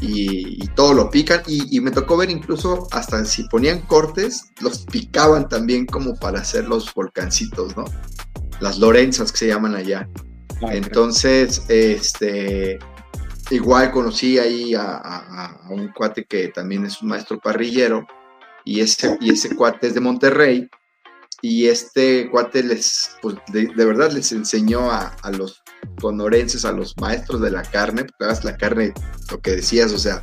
y, y todo lo pican. Y, y me tocó ver incluso hasta si ponían cortes, los picaban también como para hacer los volcancitos, ¿no? Las lorenzas que se llaman allá. Entonces, este, igual conocí ahí a, a- a un cuate que también es un maestro parrillero y ese, y ese cuate es de Monterrey y este cuate les, pues de, de verdad les enseñó a, a los sonorenses, a los maestros de la carne, porque hagas la carne, lo que decías, o sea,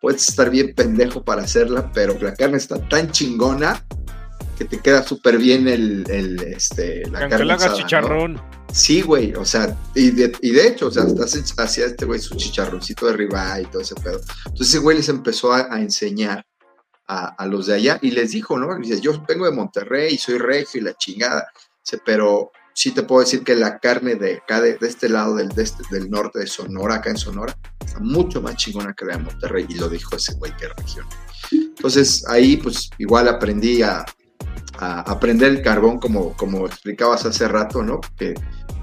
puedes estar bien pendejo para hacerla, pero la carne está tan chingona que te queda súper bien el, el, este, la Aunque carne asada, ¿no? chicharrón. Sí, güey, o sea, y de, y de hecho, o sea, hasta hacía este güey su chicharroncito de ribeye y todo ese pedo. Entonces ese güey les empezó a, a enseñar a, a los de allá y les dijo, ¿no? Dice, yo vengo de Monterrey y soy regio y la chingada. Dice, pero sí te puedo decir que la carne de acá, de, de este lado del, de este- del norte de Sonora, acá en Sonora, está mucho más chingona que la de Monterrey. Y lo dijo ese güey que región. Entonces ahí, pues igual aprendí a, a, a prender el carbón como, como explicabas hace rato, ¿no? Que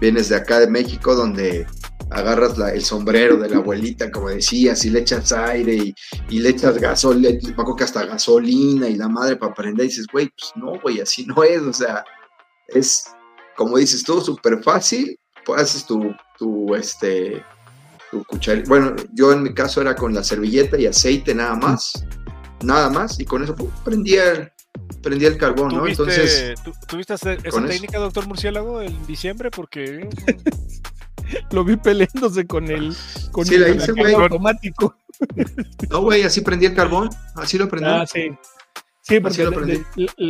vienes de acá de México donde agarras la- el sombrero de la abuelita, como decías, y le echas aire y, y le echas gasolina, acuerdo que hasta gasolina y la madre para prender, y dices, güey, pues no, güey, así no es, o sea, es, como dices tú, súper fácil, pues haces tu, tu, este, tu cucharita, bueno, yo en mi caso era con la servilleta y aceite nada más, nada más, y con eso pum, prendía, el- prendía el carbón, ¿no? ¿Tuviste, Entonces, tú- ¿tuviste esa eso. técnica, doctor Murciélago, en diciembre? Porque Lo vi peleándose con el, con Sí, el hice, el automático. no, güey, así prendía el carbón, así lo prendí. Ah, sí. Sí, porque lo de-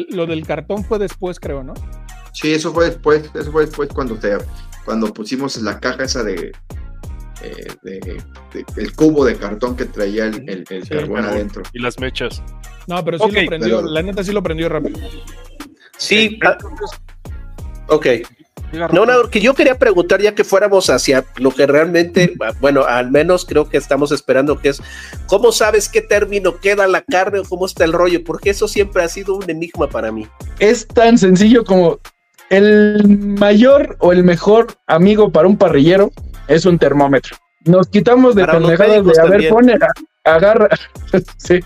lo del cartón fue después, creo, ¿no? Sí, eso fue después, eso fue después cuando te, cuando pusimos la caja esa de, eh, de- de- el cubo de cartón que traía el, el- el Sí, carbón adentro. y las mechas. No, pero sí lo prendió. pero- La neta sí lo prendió rápido. Sí, ok. No, no, que yo quería preguntar ya que fuéramos hacia lo que realmente, bueno, al menos creo que estamos esperando que es, ¿cómo sabes qué término queda la carne o cómo está el rollo? Porque eso siempre ha sido un enigma para mí. Es tan sencillo como el mayor o el mejor amigo para un parrillero es un termómetro. Nos quitamos de pendejadas de, a ver, pone, agarra, sí,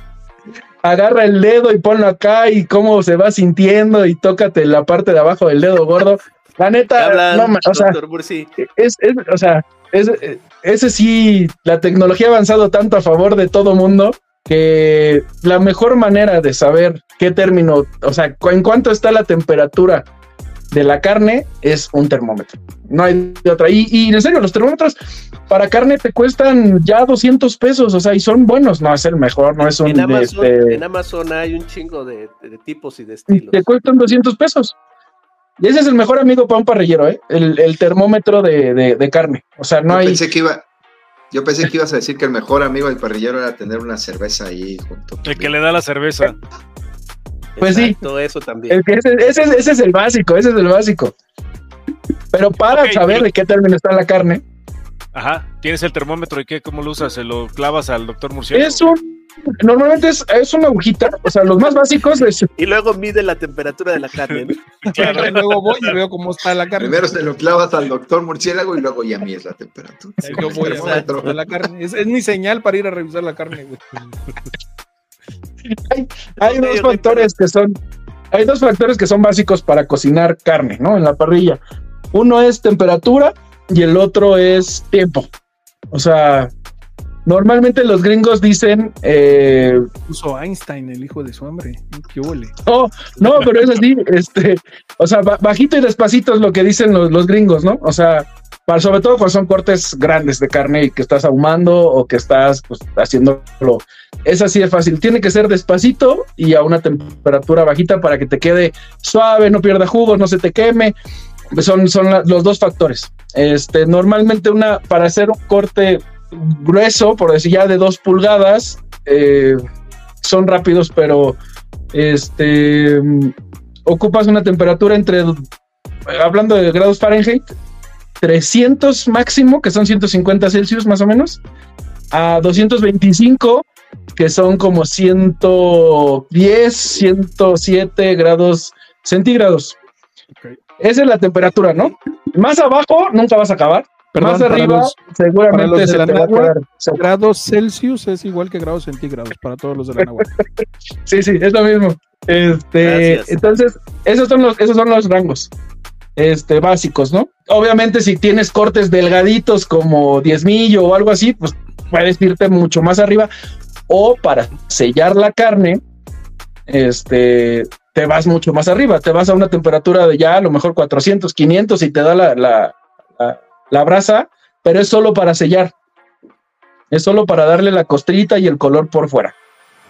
agarra el dedo y ponlo acá y cómo se va sintiendo y tócate la parte de abajo del dedo gordo. La ¿Qué neta, no, o sea, es, es- o sea, es- ese sí, la tecnología ha avanzado tanto a favor de todo mundo que la mejor manera de saber qué término, o sea, en cuánto está la temperatura de la carne es un termómetro. No hay de otra. Y, y en serio, los termómetros para carne te cuestan ya 200 pesos, o sea, y son buenos. No es el mejor, no es un. En Amazon, este, en Amazon hay un chingo de, de tipos y de estilos. te cuestan 200 pesos. Y ese es el mejor amigo para un parrillero, ¿eh? El, el termómetro de, de- de carne. O sea, no yo, hay. pensé que iba, yo pensé que ibas a decir que el mejor amigo del parrillero era tener una cerveza ahí junto. El que le da la cerveza. Pues sí. Exacto, eso también. Ese, ese, es- ese es el básico, ese es el básico. Pero para saber pero- de qué término está la carne, Ajá. ¿Tienes el termómetro y qué? ¿Cómo lo usas? ¿Se lo clavas al doctor Murciélago? es un. Normalmente es, es una agujita, o sea, los más básicos es Y luego mide la temperatura de la carne. ¿no? Y luego voy y veo cómo está la carne. Primero se lo clavas al doctor murciélago y luego ya mides la temperatura. Yo voy a la carne. Es, es mi señal para ir a revisar la carne, güey. hay Ok, dos factores que son hay dos factores que son básicos para cocinar carne, ¿no? En la parrilla. Uno es temperatura y el otro es tiempo. O sea, normalmente los gringos dicen, eh, Puso Einstein, el hijo de su hombre. ¿Qué huele? no, no, pero es así, este, o sea, ba- bajito y despacito es lo que dicen los, los gringos, ¿no? O sea, para, sobre todo cuando son cortes grandes de carne y que estás ahumando o que estás pues, haciéndolo. Es así de fácil. Tiene que ser despacito y a una temperatura bajita para que te quede suave, no pierda jugos, no se te queme. Son, son los dos factores. Este, normalmente una, para hacer un corte grueso, por decir ya de dos pulgadas, eh, son rápidos, pero este, ocupas una temperatura entre, hablando de grados Fahrenheit, 300 máximo, que son 150 Celsius más o menos, a 225, que son como 110, 107 grados centígrados. Esa es la temperatura, ¿no? Más abajo nunca vas a acabar. Perdón, más arriba los- seguramente se la te va a quedar. Grados Celsius es igual que grados centígrados para todos los de la náhuatl. Sí, sí, es lo mismo. Este, Gracias. entonces, esos son los, esos son los rangos este, básicos, ¿no? Obviamente, si tienes cortes delgaditos como diezmillo o algo así, pues puedes irte mucho más arriba. O para sellar la carne, este, te vas mucho más arriba, te vas a una temperatura de ya a lo mejor 400, 500 y te da la, la, la, la brasa, pero es solo para sellar. Es solo para darle la costrita y el color por fuera.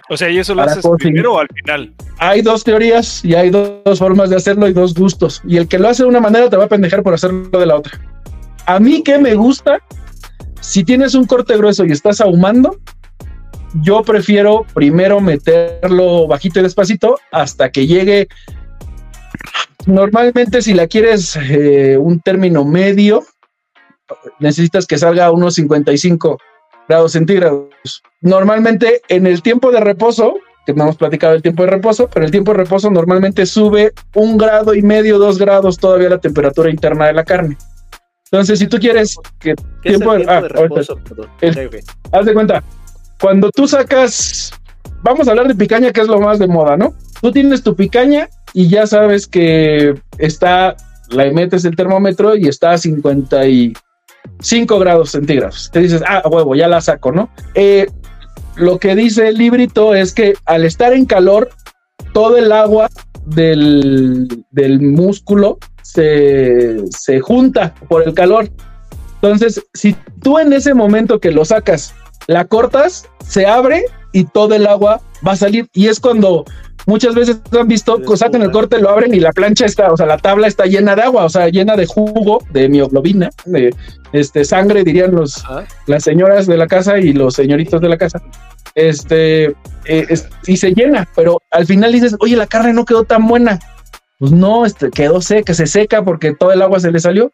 O sea, ¿y eso lo haces conseguir- primero o al final? hay dos teorías y hay do- dos formas de hacerlo y dos gustos. Y el que lo hace de una manera te va a pendejar por hacerlo de la otra. A mí que me gusta, si tienes un corte grueso y estás ahumando, yo prefiero primero meterlo bajito y despacito hasta que llegue. Normalmente si la quieres eh, un término medio, necesitas que salga a unos 55 grados centígrados. Normalmente en el tiempo de reposo que no hemos platicado el tiempo de reposo, pero el tiempo de reposo normalmente sube un grado y medio, dos grados todavía la temperatura interna de la carne. Entonces, si tú quieres que ¿Qué es el tiempo de, ah, reposo? El- haz de cuenta, cuando tú sacas, vamos a hablar de picaña, que es lo más de moda, ¿no? Tú tienes tu picaña y ya sabes que está, la metes el termómetro y está a 55 grados centígrados. Te dices, ah, huevo, ya la saco, ¿no? Eh, lo que dice el librito es que al estar en calor, todo el agua del, del músculo se, se junta por el calor. Entonces, si tú en ese momento que lo sacas, la cortas, se abre y todo el agua va a salir. Y es cuando muchas veces han visto, Se sacan el corte, lo abren y la plancha está, o sea, la tabla está llena de agua, o sea, llena de jugo, de mioglobina, de este, sangre, dirían los, Ajá. las señoras de la casa y los señoritos de la casa. Este, eh, es- y se llena, pero al final dices, oye, la carne no quedó tan buena. Pues no, este, quedó seca, se seca porque todo el agua se le salió.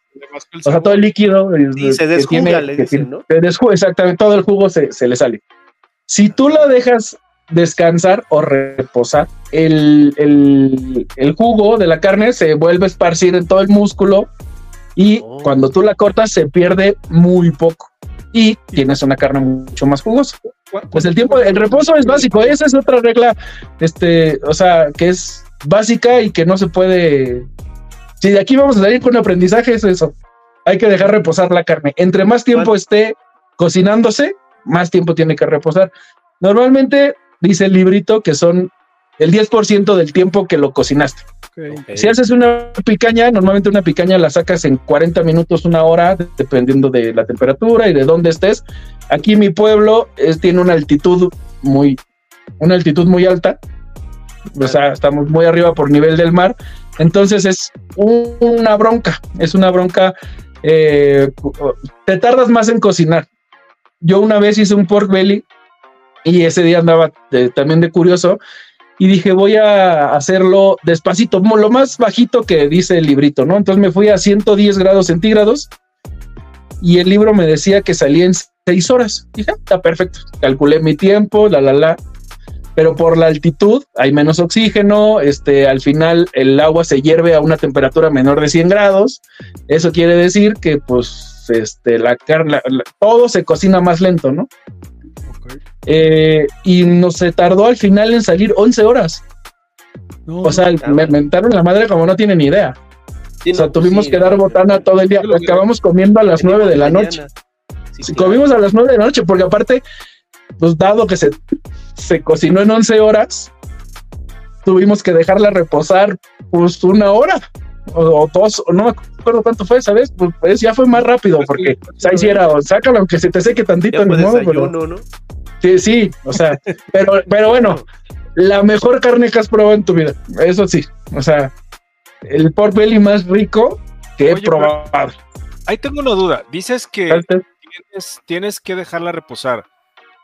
O sea, todo el líquido. eh, Sí, se que desjuga, tiene- le que dicen, tiene- ¿no? se desjuga, exactamente, todo el jugo se, se le sale. Si tú lo dejas descansar o reposar, el, el- el jugo de la carne se vuelve a esparcir en todo el músculo y Oh. cuando tú la cortas se pierde muy poco y tienes una carne mucho más jugosa. Pues el tiempo, el reposo es básico, esa es otra regla, este, o sea, que es básica y que no se puede. Si de aquí vamos a salir con aprendizaje, es eso. Hay que dejar reposar la carne. Entre más tiempo esté cocinándose, más tiempo tiene que reposar. Normalmente dice el librito que son el 10% del tiempo que lo cocinaste. Si haces una picaña, normalmente una picaña la sacas en 40 minutos, una hora, dependiendo de la temperatura y de dónde estés. Aquí mi pueblo es, tiene una altitud muy, una altitud muy alta. O sea, estamos muy arriba por nivel del mar. Entonces es un- una bronca, es una bronca. eh, te tardas más en cocinar. Yo una vez hice un pork belly y ese día andaba de- también de curioso y dije voy a hacerlo despacito, lo más bajito que dice el librito, ¿no? Entonces me fui a 110 grados centígrados y el libro me decía que salía en 6 horas. Dije, "Ah, está perfecto. Calculé mi tiempo, la, la, la. Pero por la altitud hay menos oxígeno, este, al final el agua se hierve a una temperatura menor de 100 grados. Eso quiere decir que pues este, la carne, todo se cocina más lento, ¿no? Eh, y nos se tardó al final en salir 11 horas. O sea, me mentaron la madre como no tienen ni idea. Sí, O sea, no, pues tuvimos sí, que dar no, botana todo el día. Acabamos comiendo a las venimos 9 de la mañana. noche. Sí, Sí, claro. comimos a las 9 de la noche, porque aparte, pues dado que se, se cocinó en 11 horas, tuvimos que dejarla reposar pues una hora o, o dos, o no me acuerdo cuánto fue, ¿sabes? Pues, pues, ya fue más rápido, porque ahí sí era, o sácalo aunque se te seque tantito, fue modo, pero ¿no? sí, sí, o sea, pero, pero bueno, la mejor carne que has probado en tu vida, eso sí, o sea, el pork belly más rico que he Oye, probado. Ahí tengo una duda. Dices que tienes, tienes que dejarla reposar.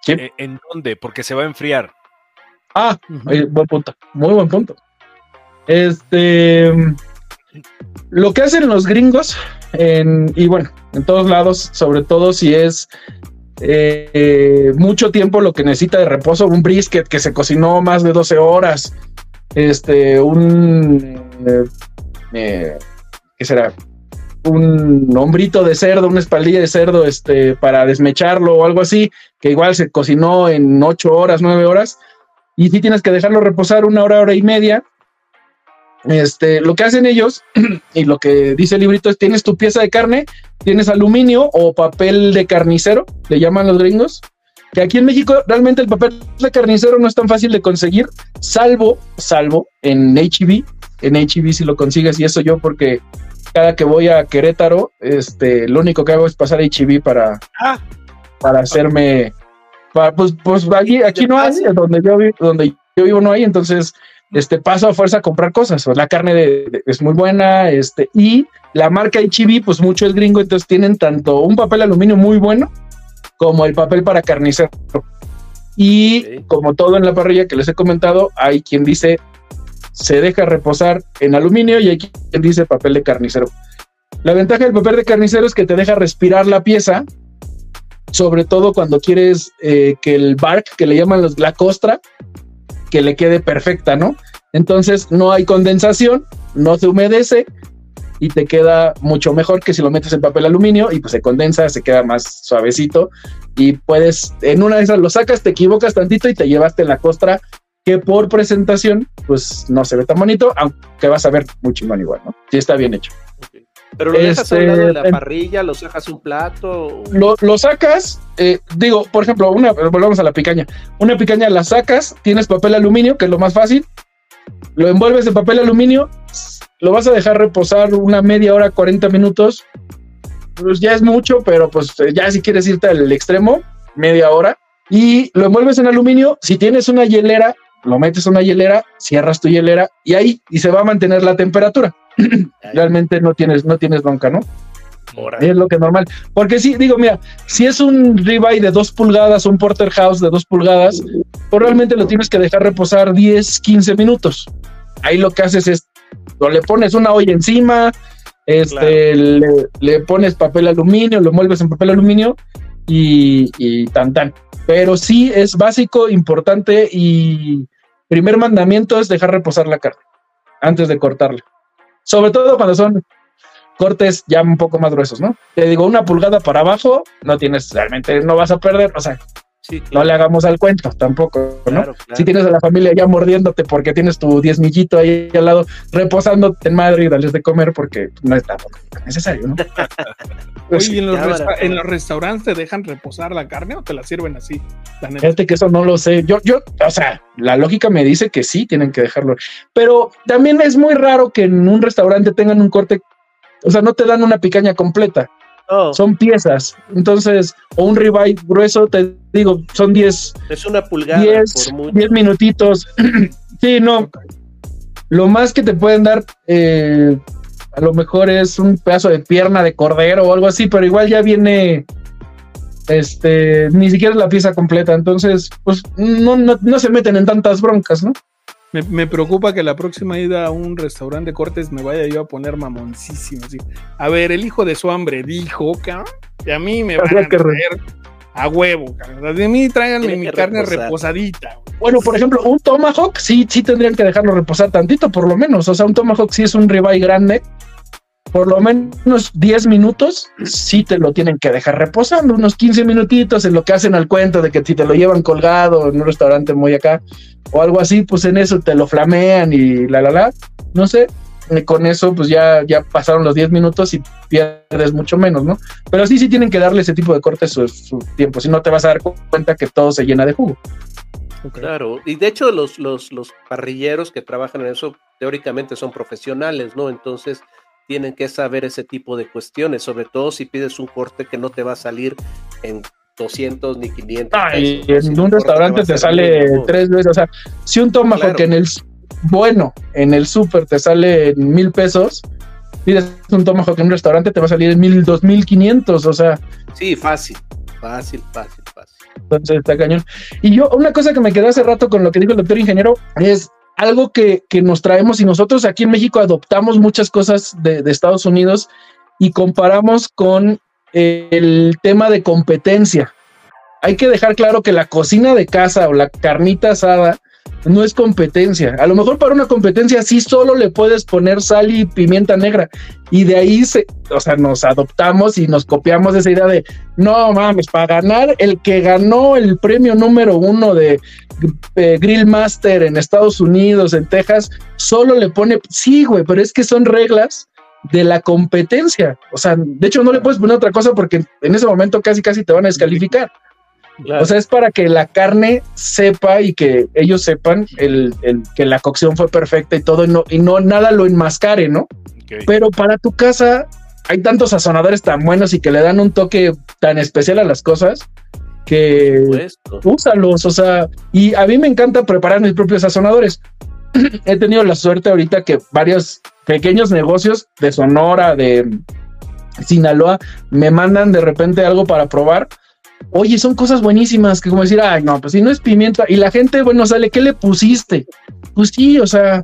Sí. Eh, ¿En dónde? Porque se va a enfriar. Ah, buen punto, muy buen punto. Este, lo que hacen los gringos, en- y bueno, en todos lados, sobre todo si es eh, mucho tiempo lo que necesita de reposo, un brisket que se cocinó más de 12 horas, este, un, eh, eh, ¿qué será? Un hombrito de cerdo, una espaldilla de cerdo, este, para desmecharlo o algo así, que igual se cocinó en 8 horas, 9 horas y sí tienes que dejarlo reposar una hora, hora y media. Este, lo que hacen ellos y lo que dice el librito es tienes tu pieza de carne, tienes aluminio o papel de carnicero, le llaman los gringos, que aquí en México realmente el papel de carnicero no es tan fácil de conseguir, salvo, salvo en HEB, en HEB si lo consigues y eso yo porque cada que voy a Querétaro, este, lo único que hago es pasar HEB para, Ah. para hacerme, para, pues, pues aquí, aquí no hay, donde yo, donde yo vivo no hay, entonces este, paso a fuerza a comprar cosas. La carne de- de- es muy buena, este, y la marca HEB, pues mucho es gringo, entonces tienen tanto un papel aluminio muy bueno como el papel para carnicero. Y como todo en la parrilla que les he comentado, hay quien dice se deja reposar en aluminio y hay quien dice papel de carnicero. La ventaja del papel de carnicero es que te deja respirar la pieza, sobre todo cuando quieres eh, que el bark, que le llaman los- la costra, que le quede perfecta, ¿no? Entonces no hay condensación, no se humedece y te queda mucho mejor que si lo metes en papel aluminio y pues se condensa, se queda más suavecito y puedes, en una de esas lo sacas, te equivocas tantito y te llevaste la costra que por presentación pues no se ve tan bonito, aunque vas a ver muy chingón igual, ¿no? Sí está bien hecho. Pero lo dejas a un lado de la Este, parrilla, lo sacas un plato. Lo, lo sacas, eh, digo, por ejemplo, una, volvamos a la picaña. Una picaña la sacas, tienes papel aluminio, que es lo más fácil, lo envuelves en papel aluminio, lo vas a dejar reposar una media hora, 40 minutos. Pues ya es mucho, pero pues eh, ya si quieres irte al extremo, media hora. Y lo envuelves en aluminio. Si tienes una hielera, lo metes en una hielera, cierras tu hielera y ahí, y se va a mantener la temperatura. Realmente no tienes, no tienes bronca, ¿no? Es lo que es normal. Porque sí, digo, mira, si es un ribeye de dos pulgadas, un porterhouse de dos pulgadas, pues realmente lo tienes que dejar reposar 10, 15 minutos. Ahí lo que haces es, o le pones una olla encima, este, le, le pones papel aluminio, lo mueves en papel aluminio y, y tan tan. Pero sí es básico, importante y primer mandamiento es dejar reposar la carne antes de cortarla. Sobre todo cuando son cortes ya un poco más gruesos, ¿no? Te digo, una pulgada para abajo, no tienes, realmente no vas a perder, o sea, Sí, no le hagamos al cuento tampoco, ¿no? claro, claro. Si tienes a la familia ya mordiéndote porque tienes tu diezmillito ahí al lado, reposándote en madre y darles de comer porque no es tampoco necesario, ¿no? Pues Oye, ¿y en los, resta- en los restaurantes te dejan reposar la carne o te la sirven así? Fíjate que eso no lo sé. Yo, yo, o sea, la lógica me dice que sí, tienen que dejarlo. Pero también es muy raro que en un restaurante tengan un corte, o sea, no te dan una picaña completa, No, son piezas. Entonces, o un ribeye grueso, te digo, son 10, es una pulgada 10, por mucho. 10 minutitos. sí, no. Lo más que te pueden dar, eh, a lo mejor es un pedazo de pierna de cordero o algo así, pero igual ya viene, este, ni siquiera es la pieza completa. Entonces, pues no, no, no se meten en tantas broncas, ¿no? Me, me preocupa que la próxima ida a un restaurante de cortes me vaya yo a poner mamoncísimo. así. A ver, el hijo de su hambre dijo, cabrón, y a mí me van a traer a huevo, cabrón. De mí tráiganme mi carne reposar. reposadita. Bueno, por ejemplo, un tomahawk sí, sí tendrían que dejarlo reposar tantito, por lo menos. O sea, un tomahawk sí es un ribeye grande. Por lo menos 10 minutos sí te lo tienen que dejar reposando, unos 15 minutitos en lo que hacen al cuento de que si te lo llevan colgado en un restaurante muy acá o algo así, pues en eso te lo flamean y la la la, no sé. Y con eso pues ya, ya pasaron los 10 minutos y pierdes mucho menos, ¿no? Pero sí, sí tienen que darle ese tipo de cortes su, su tiempo, si no te vas a dar cuenta que todo se llena de jugo. Claro, y de hecho los, los, los parrilleros que trabajan en eso teóricamente son profesionales, ¿no? Entonces tienen que saber ese tipo de cuestiones, sobre todo si pides un corte que no te va a salir en 200 ni 500. Ah, y en un que restaurante te sale tres veces, o sea, si un tomahawk Claro. en el bueno, en el súper te sale en mil pesos, pides un tomahawk en un restaurante te va a salir en mil, dos mil quinientos, o sea, Sí, fácil, fácil, fácil, fácil. entonces está cañón. Y yo, una cosa que me quedó hace rato con lo que dijo el doctor ingeniero es algo que, que nos traemos y nosotros aquí en México adoptamos muchas cosas de, de Estados Unidos y comparamos con el tema de competencia. Hay que dejar claro que la cocina de casa o la carnita asada no es competencia. A lo mejor para una competencia sí solo le puedes poner sal y pimienta negra. Y de ahí se, o sea, nos adoptamos y nos copiamos esa idea de no mames, para ganar el que ganó el premio número uno de eh, Grill Master en Estados Unidos, en Texas, solo le pone, sí, güey, pero es que son reglas de la competencia. O sea, de hecho no le puedes poner otra cosa porque en ese momento casi casi te van a descalificar. Claro. O sea, es para que la carne sepa y que ellos sepan el, el- que la cocción fue perfecta y todo, y no, y no nada lo enmascare, ¿no? Pero para tu casa hay tantos sazonadores tan buenos y que le dan un toque tan especial a las cosas que úsalos, o sea, y a mí me encanta preparar mis propios sazonadores. He tenido la suerte ahorita que varios pequeños negocios de Sonora, de Sinaloa, me mandan de repente algo para probar. Oye, son cosas buenísimas que como decir, ay, no, pues si no es pimienta, y la gente, bueno, sale, ¿qué le pusiste? Pues sí, o sea,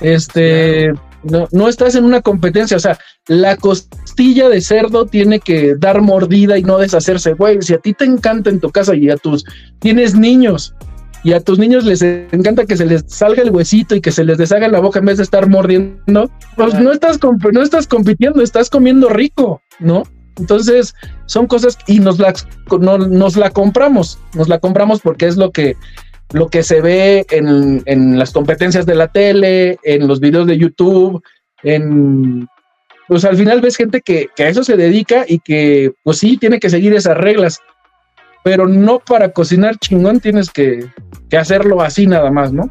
este, no, no estás en una competencia, o sea, la costilla de cerdo tiene que dar mordida y no deshacerse, güey. Si a ti te encanta en tu casa y a tus tienes niños y a tus niños les encanta que se les salga el huesito y que se les deshaga la boca en vez de estar mordiendo, pues no estás, no estás compitiendo, estás comiendo rico, ¿no? Entonces, son cosas y nos la, nos la compramos, nos la compramos porque es lo que, lo que se ve en, en las competencias de la tele, en los videos de YouTube, en pues al final ves gente que, que, a eso se dedica y que pues sí tiene que seguir esas reglas, pero no para cocinar chingón tienes que, que hacerlo así nada más, ¿no?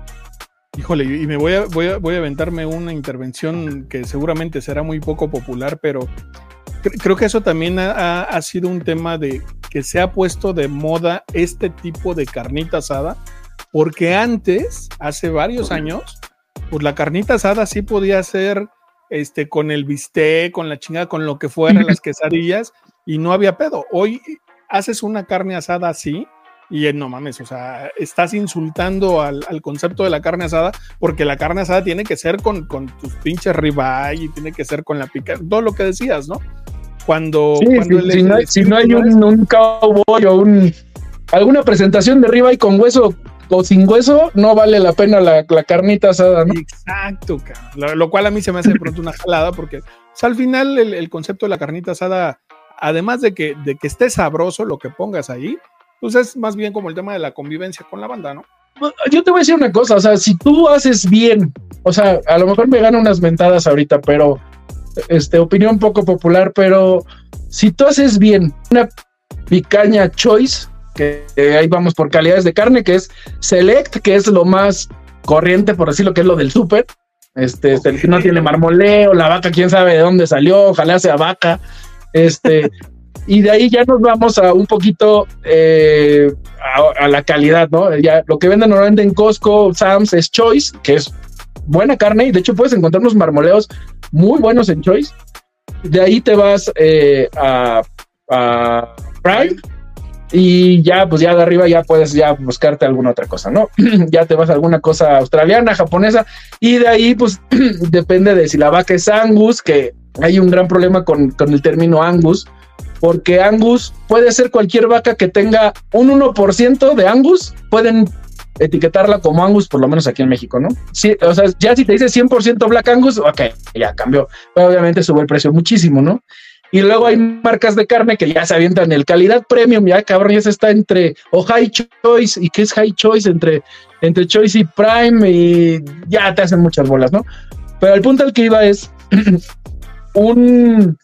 Híjole, y me voy a, voy, a, voy a aventarme una intervención que seguramente será muy poco popular, pero creo que eso también ha, ha, sido un tema de que se ha puesto de moda este tipo de carnita asada, porque antes, hace varios años, pues la carnita asada sí podía ser este, con el bistec, con la chingada, con lo que fuera, las quesadillas, y no había pedo. Hoy haces una carne asada así, y no mames, o sea, estás insultando al, al, concepto de la carne asada, porque la carne asada tiene que ser con, con tus pinches ribeye y tiene que ser con la pica, todo lo que decías, ¿no? Cuando, sí, cuando sí, si, no hay, si, no hay, un, un cowboy o un, alguna presentación de ribeye con hueso o sin hueso, no vale la pena la, la carnita asada, ¿no? Exacto, lo, lo, cual a mí se me hace de pronto una jalada, porque o sea, al final el, el, concepto de la carnita asada, además de que, de que esté sabroso lo que pongas ahí, pues es más bien como el tema de la convivencia con la banda, ¿no? Yo te voy a decir una cosa, o sea, si tú haces bien, o sea, a lo mejor me gano unas mentadas ahorita, pero, este, opinión poco popular, pero si tú haces bien una picaña choice, que eh, ahí vamos por calidades de carne, que es Select, que es lo más corriente, por decirlo, que es lo del súper. Este, okay. no tiene marmoleo, la vaca, quién sabe de dónde salió, ojalá sea vaca. Este, y de ahí ya nos vamos a un poquito eh, a, a, la calidad, ¿no? Ya lo que venden normalmente en Costco, Sam's es Choice, que es buena carne, y de hecho puedes encontrar unos marmoleos muy buenos en Choice. De ahí te vas eh, a, a Prime y ya, pues ya de arriba ya puedes ya buscarte alguna otra cosa, ¿no? ya te vas a alguna cosa australiana, japonesa, y de ahí, pues depende de si la vaca es Angus, que hay un gran problema con, con el término Angus, porque Angus puede ser cualquier vaca que tenga un 1% de Angus, pueden etiquetarla como Angus, por lo menos aquí en México, ¿no? Sí, o sea, ya si te dice 100% Black Angus, ok, ya cambió, pero obviamente sube el precio muchísimo, ¿no? Y luego hay marcas de carne que ya se avientan el calidad premium, ya cabrón, ya se está entre o high choice, y qué es high choice entre, entre choice y prime, y ya te hacen muchas bolas, ¿no? Pero el punto al que iba es un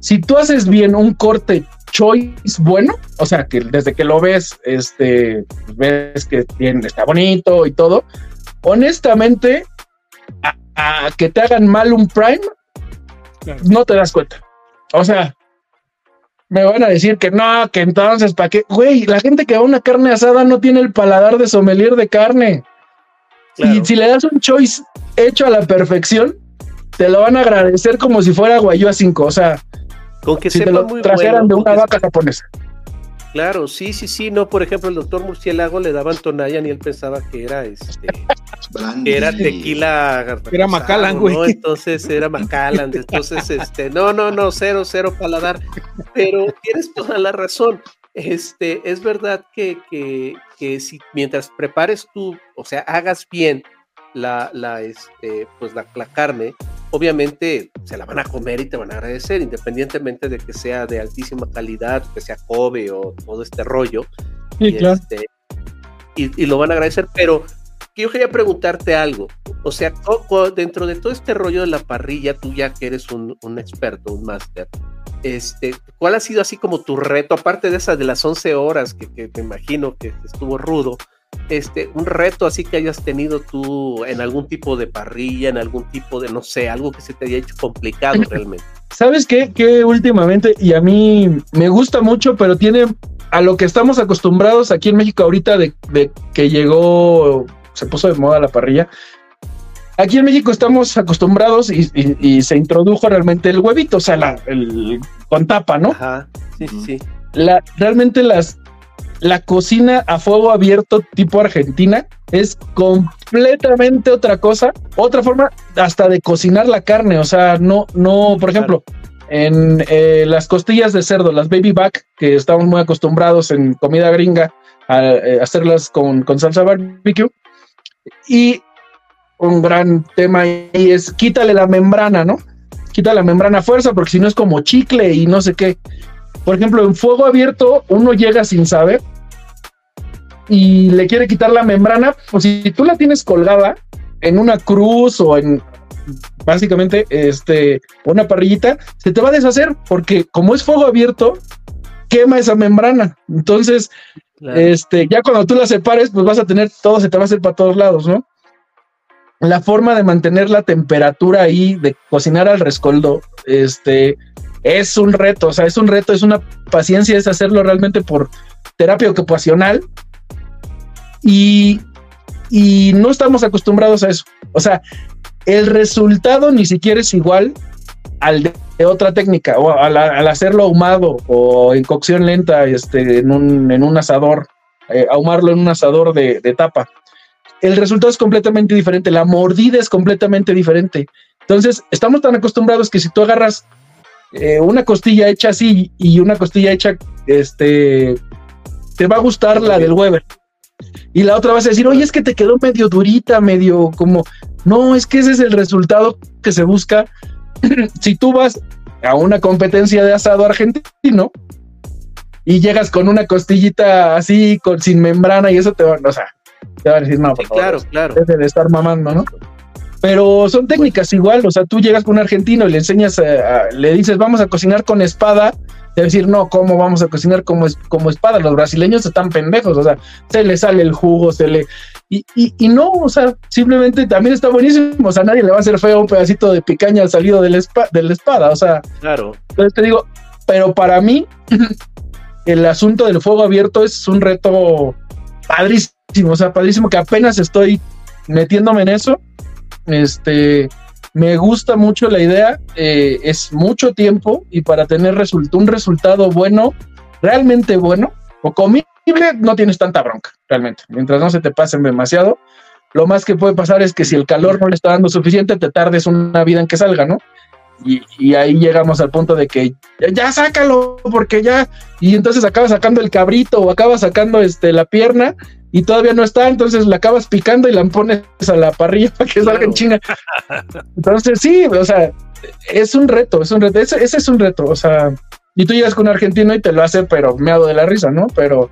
si tú haces bien un corte choice bueno, o sea, que desde que lo ves, este, ves que bien, está bonito y todo, honestamente, a, a, que te hagan mal un prime, no te das cuenta. O sea, me van a decir que no, que entonces, ¿para qué? Güey, la gente que va a una carne asada no tiene el paladar de sommelier de carne. Claro. Y si le das un choice hecho a la perfección, te lo van a agradecer como si fuera Guayua 5. O sea, con que si sepa te lo muy trajeran bueno, de una vaca japonesa. Claro, sí, sí, sí, no, por ejemplo, el doctor Murciélago le daban Tonayan y él pensaba que era este que era tequila era Macallan, güey. ¿no? Entonces era Macallan, entonces este, no, no, no, cero, cero paladar, pero tienes toda la razón. Este, es verdad que, que, que si mientras prepares tú, o sea, hagas bien la, la, este, pues la, la, carne, obviamente se la van a comer y te van a agradecer, independientemente de que sea de altísima calidad, que sea Kobe o todo este rollo. Sí, y, claro. este, y, y, lo van a agradecer, pero yo quería preguntarte algo. O sea, dentro de todo este rollo de la parrilla, tú ya que eres un, un experto, un máster, este, ¿cuál ha sido así como tu reto, aparte de esas de las 11 horas que, que me imagino que estuvo rudo? Este, un reto así que hayas tenido tú en algún tipo de parrilla, en algún tipo de, no sé, algo que se te haya hecho complicado realmente. ¿Sabes qué? Que últimamente, y a mí me gusta mucho, pero tiene a lo que estamos acostumbrados aquí en México ahorita de, de que llegó, se puso de moda la parrilla. Aquí en México estamos acostumbrados y, y, y se introdujo realmente el huevito, o sea, la, el, con tapa, ¿no? Ajá, sí, sí, sí. La, realmente las, la cocina a fuego abierto tipo argentina es completamente otra cosa, otra forma hasta de cocinar la carne, o sea, no, no, por ejemplo, en eh, las costillas de cerdo, las baby back, que estamos muy acostumbrados en comida gringa, eh, hacerlas con, con salsa barbecue. Y un gran tema ahí es quítale la membrana, ¿no? Quita la membrana a fuerza porque si no es como chicle y no sé qué. Por ejemplo, en fuego abierto uno llega sin saber y le quiere quitar la membrana, pues si tú la tienes colgada en una cruz o en básicamente este una parrillita, se te va a deshacer porque como es fuego abierto, quema esa membrana. Entonces, este, ya cuando tú la separes, pues vas a tener todo, se te va a hacer para todos lados, ¿no? La forma de mantener la temperatura ahí, de cocinar al rescoldo, este, es un reto, o sea, es un reto, es una paciencia, es hacerlo realmente por terapia ocupacional y, y no estamos acostumbrados a eso. O sea, el resultado ni siquiera es igual al de, otra técnica, o al, hacerlo ahumado o en cocción lenta este, en, un, en un asador, eh, ahumarlo en un asador de, tapa. El resultado es completamente diferente, la mordida es completamente diferente. Entonces, estamos tan acostumbrados que si tú agarras eh, una costilla hecha así y una costilla hecha, este, te va a gustar la del Weber. Y la otra vas a decir, oye, es que te quedó medio durita, medio como, no, es que ese es el resultado que se busca si tú vas a una competencia de asado argentino y llegas con una costillita así, con, sin membrana y eso te va, o sea, te van a decir, no, por claro, claro. de estar mamando, ¿no? Pero son técnicas igual, o sea, tú llegas con un argentino y le enseñas, le dices, vamos a cocinar con espada, te va a decir, no, ¿cómo vamos a cocinar como, como espada? Los brasileños están pendejos, o sea, se le sale el jugo, se le... Y, y, no, o sea, simplemente también está buenísimo, o sea, nadie le va a hacer feo un pedacito de picaña al salido de la, espada, o sea... Claro. Entonces te digo, pero para mí, el asunto del fuego abierto es un reto padrísimo, o sea, padrísimo que apenas estoy metiéndome en eso este, me gusta mucho la idea, eh, es mucho tiempo y para tener un resultado bueno, realmente bueno o comible, no tienes tanta bronca, realmente. Mientras no se te pasen demasiado, lo más que puede pasar es que si el calor no le está dando suficiente, te tardes una vida en que salga, ¿no? Y, ahí llegamos al punto de que ya, sácalo, porque ya, y entonces acabas sacando el cabrito o acabas sacando este, la pierna y todavía no está, entonces la acabas picando y la pones a la parrilla para que salga en China. Entonces, sí, o sea, es un reto, es un reto, ese, es un reto, o sea, y tú llegas con un argentino y te lo hace, pero me hago de la risa, ¿no? Pero,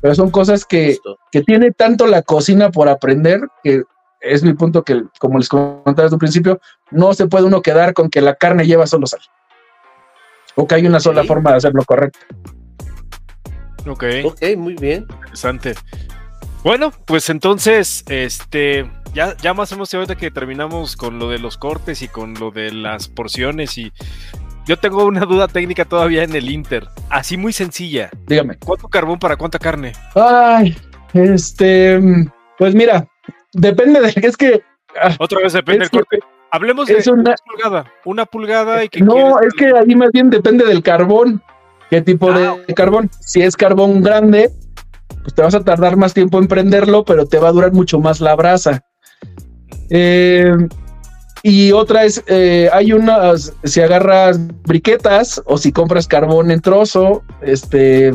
pero son cosas que, que tiene tanto la cocina por aprender que es mi punto que, como les comentaba desde un principio, no se puede uno quedar con que la carne lleva solo sal. O que hay una sola forma de hacerlo correcto. Ok. Ok, muy bien. Interesante. Bueno, pues entonces, este, ya, ya más hemos ahorita que terminamos con lo de los cortes y con lo de las porciones y yo tengo una duda técnica todavía en el Inter, así muy sencilla. Dígame. ¿Cuánto carbón para cuánta carne? Ay, este, pues mira, depende de, es que... Ah, Otra vez depende del corte. Hablemos de una, pulgada, una pulgada y que... No, es que ahí más bien depende del carbón. ¿Qué tipo de ah, carbón? Si es carbón grande, pues te vas a tardar más tiempo en prenderlo, pero te va a durar mucho más la brasa. Eh, y otra es, eh, hay unas, si agarras briquetas o si compras carbón en trozo, este,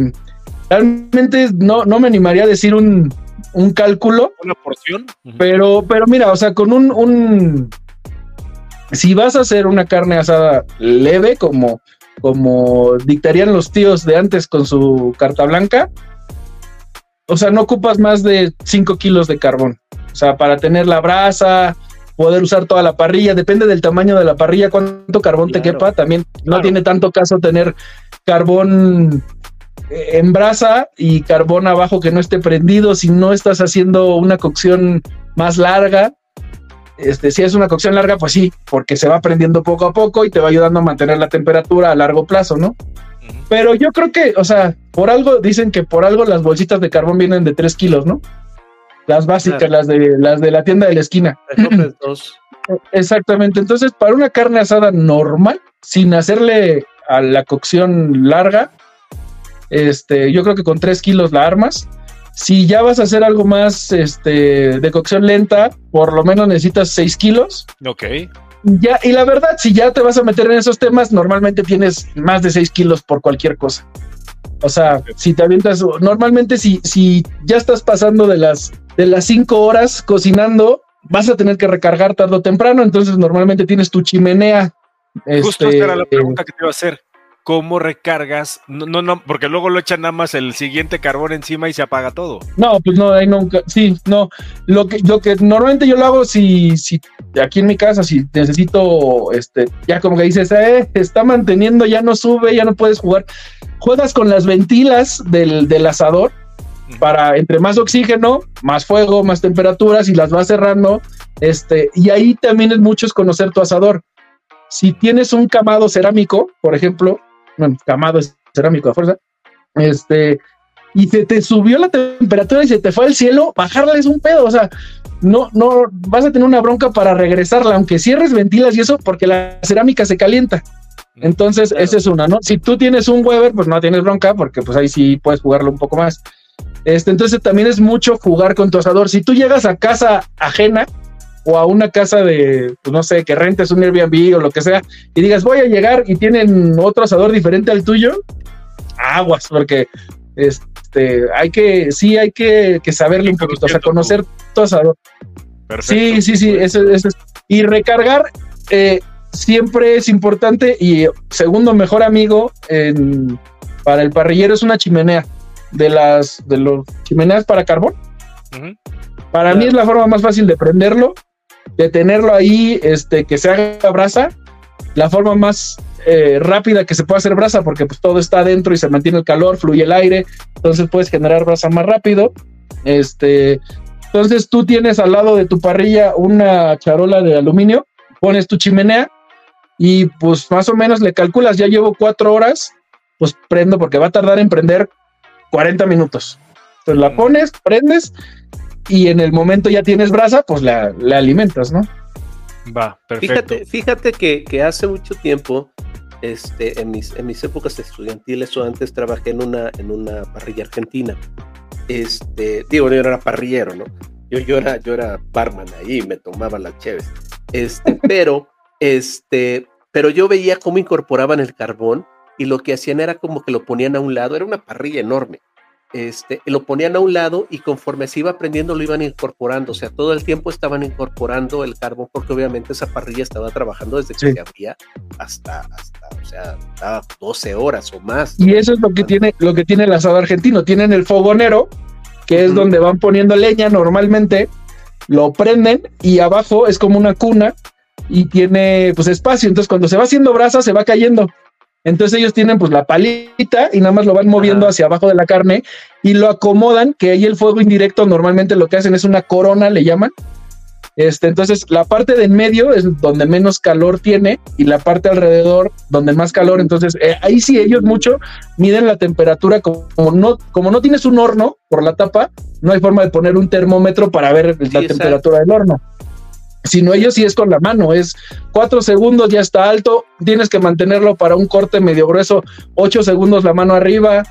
realmente no, no me animaría a decir un, un cálculo. Una porción. Pero, pero mira, o sea, con un, un, si vas a hacer una carne asada leve, como, como dictarían los tíos de antes con su carta blanca, o sea, no ocupas más de 5 kilos de carbón. O sea, para tener la brasa, poder usar toda la parrilla, depende del tamaño de la parrilla, cuánto carbón te quepa. También no tiene tanto caso tener carbón eh, en brasa y carbón abajo que no esté prendido. Si no estás haciendo una cocción más larga, este, si es una cocción larga, pues sí, porque se va prendiendo poco a poco y te va ayudando a mantener la temperatura a largo plazo, ¿no? Pero yo creo que, o sea, por algo, dicen que por algo las bolsitas de carbón vienen de 3 kilos, ¿no? Las básicas, las, de, las de la tienda de la esquina. Exactamente. Entonces, para una carne asada normal, sin hacerle a la cocción larga, este, yo creo que con 3 kilos la armas. Si ya vas a hacer algo más este, de cocción lenta, por lo menos necesitas 6 kilos. Ok. Ya, y la verdad, si ya te vas a meter en esos temas, normalmente tienes más de 6 kilos por cualquier cosa. O sea, si te avientas, normalmente si, si ya estás pasando de las, de las cinco horas cocinando, vas a tener que recargar tarde o temprano, entonces normalmente tienes tu chimenea. Justo este, esta era la eh, pregunta que te iba a hacer. ¿Cómo recargas? No, no, no, porque luego lo echan nada más el siguiente carbón encima y se apaga todo. No, pues no, ahí nunca, sí, no. Lo que, lo que normalmente yo lo hago si, si aquí en mi casa, si necesito, este, ya como que dices, eh, está manteniendo, ya no sube, ya no puedes jugar. Juegas con las ventilas del, del asador para entre más oxígeno, más fuego, más temperaturas y las vas cerrando. Este, y ahí también es mucho es conocer tu asador. Si tienes un camado cerámico, por ejemplo, bueno, camado es cerámico a fuerza, este, y se te subió la temperatura y se te fue al cielo, bajarla es un pedo, o sea, no, no, vas a tener una bronca para regresarla, aunque cierres ventilas y eso, porque la cerámica se calienta. Entonces, Claro. esa es una, ¿no? Si tú tienes un Weber, pues no tienes bronca, porque pues ahí sí puedes jugarlo un poco más. Este, entonces también es mucho jugar con tu asador. Si tú llegas a casa ajena o a una casa de, pues no sé, que rentes un Airbnb o lo que sea, y digas, voy a llegar y tienen otro asador diferente al tuyo, aguas, porque este, hay que, sí, hay que, que saberle un poquito, o sea, conocer tu asador. Sí, sí, sí, eso, eso es. Y recargar eh, siempre es importante y segundo mejor amigo en- para el parrillero es una chimenea de las de los chimeneas para carbón. Para mí es la forma más fácil de prenderlo, de tenerlo ahí, este, que se haga brasa, la forma más eh, rápida que se puede hacer brasa porque pues todo está adentro y se mantiene el calor, fluye el aire, entonces puedes generar brasa más rápido. Este, entonces tú tienes al lado de tu parrilla una charola de aluminio, pones tu chimenea y pues más o menos le calculas, ya llevo cuatro horas, pues prendo porque va a tardar en prender 40 minutos. Entonces la Mm. pones, prendes y en el momento ya tienes brasa, pues la, la alimentas, ¿no? Va, perfecto. Fíjate, fíjate que, que hace mucho tiempo, este, en mis, en mis épocas estudiantiles o antes trabajé en una, en una parrilla argentina. Este, digo, yo era parrillero, ¿no? Yo, yo era, yo era barman ahí, me tomaba las cheves. Este, pero, este, pero yo veía cómo incorporaban el carbón y lo que hacían era como que lo ponían a un lado, era una parrilla enorme. Este, lo ponían a un lado y conforme se iba prendiendo lo iban incorporando, o sea, todo el tiempo estaban incorporando el carbón porque obviamente esa parrilla estaba trabajando desde que Sí. se abría hasta, hasta, o sea, estaba 12 horas o más. Y eso es lo que tiene, lo que tiene el asado argentino. Tienen el fogonero, que es donde van poniendo leña normalmente, lo prenden y abajo es como una cuna y tiene pues espacio. Entonces cuando se va haciendo brasa se va cayendo. Entonces ellos tienen pues la palita y nada más lo van moviendo Ajá. hacia abajo de la carne y lo acomodan, que ahí el fuego indirecto normalmente lo que hacen es una corona, le llaman. Este, entonces la parte de en medio es donde menos calor tiene y la parte alrededor donde más calor. Entonces eh, ahí sí ellos mucho miden la temperatura como, como no como no tienes un horno por la tapa, no hay forma de poner un termómetro para ver la exacto. temperatura del horno. Sino ellos sí es con la mano, es cuatro segundos ya está alto, tienes que mantenerlo para un corte medio grueso, ocho segundos la mano arriba,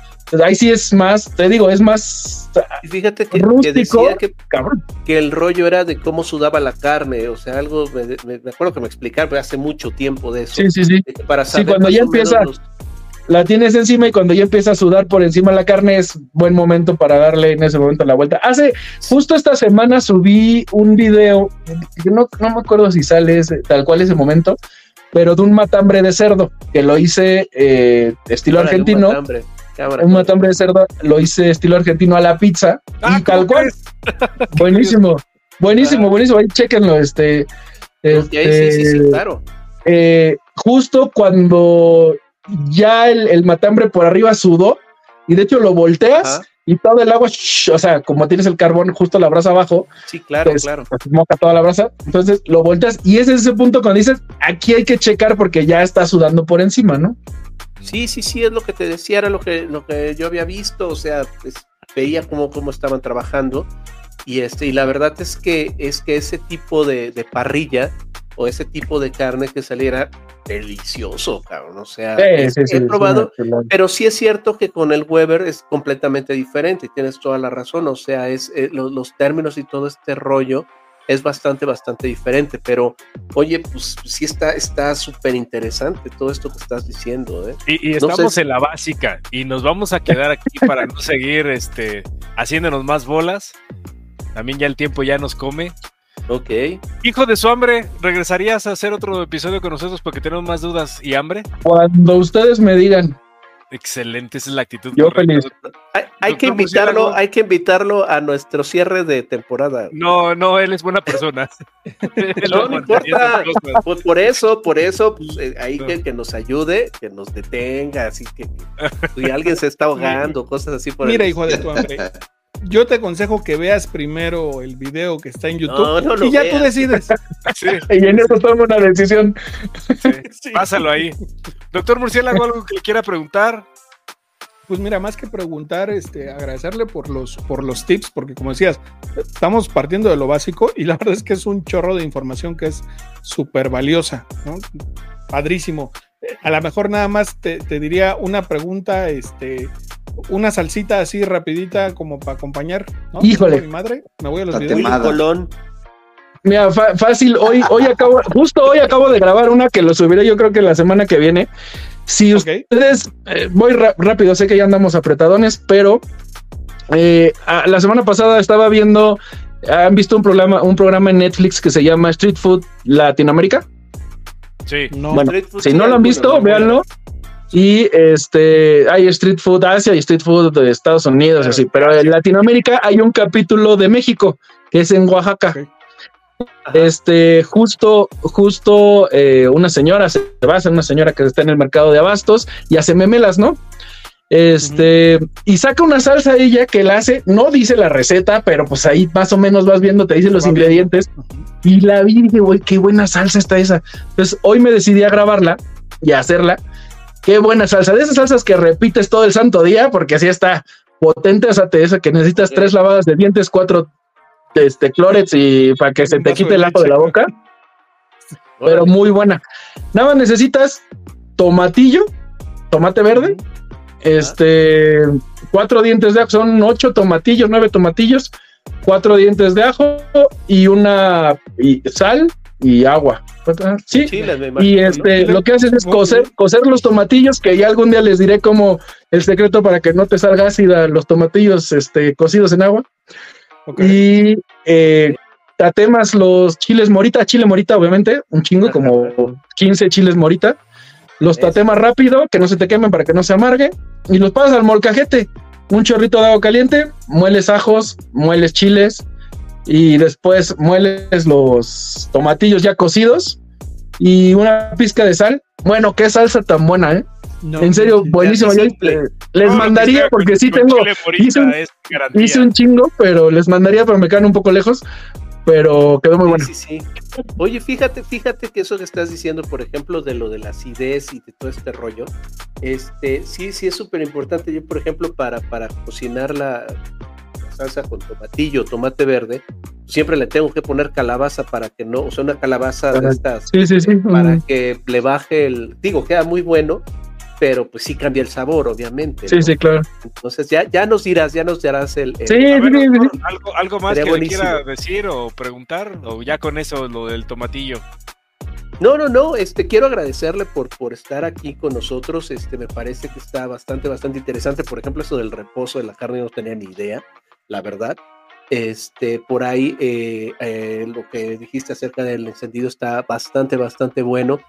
ahí sí es más, te digo, es más Y fíjate que, que Rústico. decía que, cabrón. que el rollo era de cómo sudaba la carne, o sea, algo, me, me- me acuerdo que me explicaron pero hace mucho tiempo de eso. Sí, sí, sí. que Para Sí, saber cuando ya empieza- los- La tienes encima y cuando ya empieza a sudar por encima la carne es buen momento para darle en ese momento la vuelta. Hace justo esta semana subí un video, que no, no me acuerdo si sale ese- tal cual ese momento, pero de un matambre de cerdo que lo hice eh, estilo Órale, un argentino. matambre, Un matambre de cerdo lo hice estilo argentino a la pizza Ah, y tal ¿cómo cual. Buenísimo, buenísimo, Ah. buenísimo. Ahí chequenlo. Este, ahí sí, sí, sí, este, claro. eh, justo cuando ya el, el matambre por arriba sudó y de hecho lo volteas Ajá. y todo el agua, shh, o sea, como tienes el carbón justo la brasa abajo, Sí, claro, pues, claro. pues, moja toda la brasa, entonces lo volteas y ese es ese punto cuando dices, aquí hay que checar porque ya está sudando por encima, ¿no? Sí, sí, sí, es lo que te decía, era lo que, lo que yo había visto, o sea, pues, veía cómo, cómo estaban trabajando y este, y la verdad es que es que ese tipo de, de parrilla o ese tipo de carne que saliera delicioso, cabrón. O sea, Sí, sí, he probado, pero sí es cierto que con el Weber es completamente diferente, y tienes toda la razón, o sea, es eh, lo- los términos y todo este rollo es bastante, bastante diferente. Pero, oye, pues sí está está súper interesante todo esto que estás diciendo. ¿eh? Y, estamos en la básica y nos vamos a quedar aquí para no seguir este, haciéndonos más bolas. También ya el tiempo ya nos come. Ok. Hijo de su hambre, ¿regresarías a hacer otro episodio con nosotros porque tenemos más dudas y hambre? Cuando ustedes me digan. Excelente, esa es la actitud. Yo feliz. Hay, que invitarlo, hay que invitarlo a nuestro cierre de temporada. No, no, él es buena persona. no, no importa. Pues por eso, por eso, pues, eh, ahí que, nos ayude, que nos detenga, así que, si alguien se está ahogando, cosas así por Mira, hijo de tu hambre. Yo te aconsejo que veas primero el video que está en YouTube y ya tú decides. Y en eso toma una decisión. Pásalo ahí. Doctor Murciélago, algo que le quiera preguntar. Pues mira, más que preguntar, este, agradecerle por los, por los tips, porque como decías, estamos partiendo de lo básico y la verdad es que es un chorro de información que es súper valiosa, Padrísimo. A lo mejor nada más te, te diría una pregunta, este, una salsita así rapidita como para acompañar. Híjole. Mi madre, me voy a los videos. Mira, fácil, hoy, hoy acabo, justo hoy acabo de grabar una que lo subiré yo creo que la semana que viene. Si ustedes, eh, voy rápido, sé que ya andamos apretadones, pero eh, la semana pasada estaba viendo, ¿han visto un programa, un programa en Netflix que se llama Street Food Latinoamérica? Sí. No. Bueno, si no lo han visto, véanlo. Y este hay Street Food Asia y Street Food de Estados Unidos, así, pero en Latinoamérica hay un capítulo de México, que es en Oaxaca. Este, justo, justo eh, una señora se va a hacer una señora que está en el mercado de abastos y hace memelas, ¿no? Este, y saca una salsa ella que la hace, no dice la receta, pero pues ahí más o menos vas viendo, te dice los ingredientes. Y la vi y dije, güey, qué buena salsa está esa. Entonces hoy me decidí a grabarla y a hacerla Qué buena salsa. De esas salsas que repites todo el santo día, porque así está potente, o sea, te dice que necesitas tres lavadas de dientes, cuatro este, clorets y para que se te quite el ajo de la boca. Pero muy buena. Nada más necesitas tomatillo, tomate verde, este, cuatro dientes de ajo, son ocho tomatillos, nueve tomatillos, cuatro dientes de ajo y una y sal y agua. Sí, y este, lo que haces es coser, coser los tomatillos, que ya algún día les diré como el secreto para que no te salga ácida los tomatillos este, cocidos en agua. Y eh, tatemas los chiles morita, chile morita, obviamente, un chingo, como 15 chiles morita. Los tatemas rápido, que no se te quemen para que no se amargue. Y los pasas al molcajete. Un chorrito de agua caliente, mueles ajos, mueles chiles, y después mueles los tomatillos ya cocidos y una pizca de sal. Bueno, qué salsa tan buena, ¿eh? en serio, buenísimo. les mandaría, porque sí tengo. Hice un, hice un, chingo, pero les mandaría, pero me quedan un poco lejos. Pero quedó muy bueno. Sí, sí. Oye, fíjate, fíjate que eso que estás diciendo, por ejemplo, de lo de la acidez y de todo este rollo, este, sí, sí es súper importante. Yo, por ejemplo, para, para cocinar la, salsa con tomatillo, tomate verde, siempre le tengo que poner calabaza para que no, o sea, una calabaza de estas, para que le baje el, digo, queda muy bueno, pero pues sí cambia el sabor, obviamente. Sí, sí, claro. Entonces ya, ya nos dirás, ya nos darás el... sí, algo, algo más que le quiera decir o preguntar, o ya con eso lo del tomatillo. No, no, no, este, quiero agradecerle por, por estar aquí con nosotros, este, me parece que está bastante, bastante interesante, por ejemplo, eso del reposo de la carne no tenía ni idea, la verdad. Este, por ahí eh, eh, lo que dijiste acerca del encendido está bastante, bastante bueno.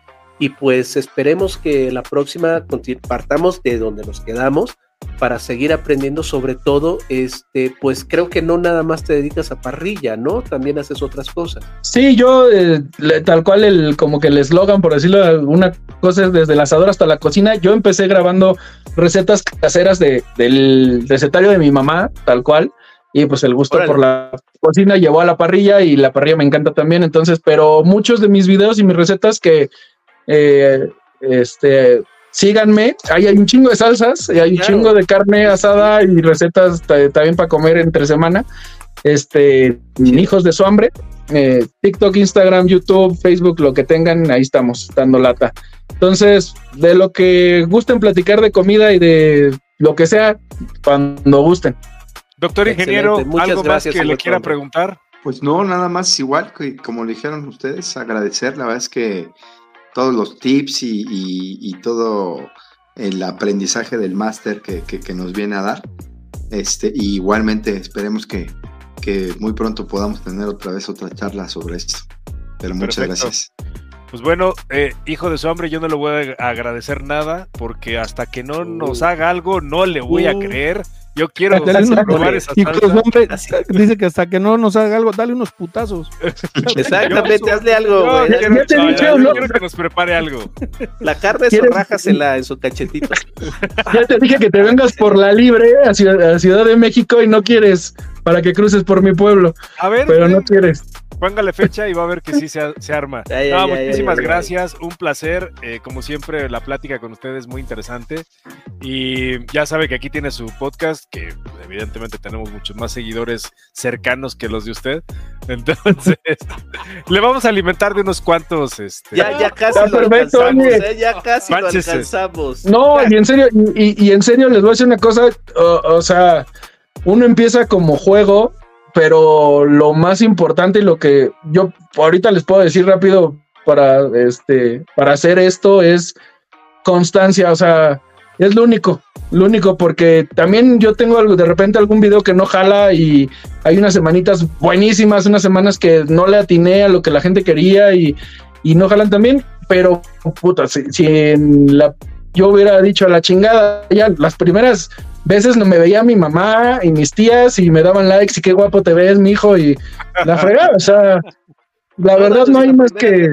Y pues esperemos que la próxima partamos de donde nos quedamos para seguir aprendiendo sobre todo, este, pues creo que no nada más te dedicas a parrilla, ¿no? También haces otras cosas. Sí, yo eh, tal cual el como que el eslogan, por decirlo alguna cosa es desde el asador hasta la cocina. Yo empecé grabando recetas caseras de, del recetario de mi mamá, tal cual y pues el gusto por la cocina llevó a la parrilla y la parrilla me encanta también, entonces, pero muchos de mis videos y mis recetas que, eh, este, síganme, ahí hay un chingo de salsas, y hay un chingo de carne asada y recetas también para comer entre semana, este, hijos de su hambre, eh, TikTok, Instagram, YouTube, Facebook, lo que tengan, ahí estamos dando lata. Entonces, de lo que gusten platicar de comida y de lo que sea, cuando gusten. Doctor ingeniero, ¿algo más que le quiera preguntar? Pues no, nada más igual que como le dijeron ustedes, agradecer, la verdad es que todos los tips y, y- y todo el aprendizaje del máster que, que- que nos viene a dar. Este, y igualmente esperemos que, que muy pronto podamos tener otra vez otra charla sobre esto. Pero muchas Perfecto. gracias. Pues bueno, eh, hijo de su hambre, yo no le voy a agradecer nada porque hasta que no nos haga algo, no le voy a Uh. creer. Yo quiero Dale unos- probar esa y pues, salsa. hombre, dice que hasta que no nos haga algo, dale unos putazos. Exactamente, hazle algo, No, güey. quiero, te no, yo ¿no? quiero que nos prepare algo. La carne ¿Quieres- zorrájasela en su cachetito. Ya te dije que te vengas por la libre a Ciudad, a Ciudad de México y no quieres para que cruces por mi pueblo, A ver, pero no quieres. Póngale fecha y va a ver que sí se, se arma. Ay, No, muchísimas ay, ay, gracias, un placer. eh, como siempre, la plática con ustedes muy interesante. Y ya sabe que aquí tiene su podcast, que evidentemente tenemos muchos más seguidores cercanos que los de usted. Entonces, le vamos a alimentar de unos cuantos. Este, Ya, ya casi lo perfecto, alcanzamos. ¿eh? Ya casi lo Mánchese. alcanzamos. No, y en serio, y, y en serio les voy a decir una cosa, o, o sea, uno empieza como juego, pero lo más importante y lo que yo ahorita les puedo decir rápido para este para hacer esto es constancia, o sea, es lo único, lo único porque también yo tengo algo de repente algún video que no jala y hay unas semanitas buenísimas, unas semanas que no le atiné a lo que la gente quería y, y no jalan también, pero puta, si, si en la yo hubiera dicho a la chingada, ya las primeras veces no me veía mi mamá y mis tías y me daban likes y qué guapo te ves, mi hijo, y la fregada, o sea, la verdad no hay más que...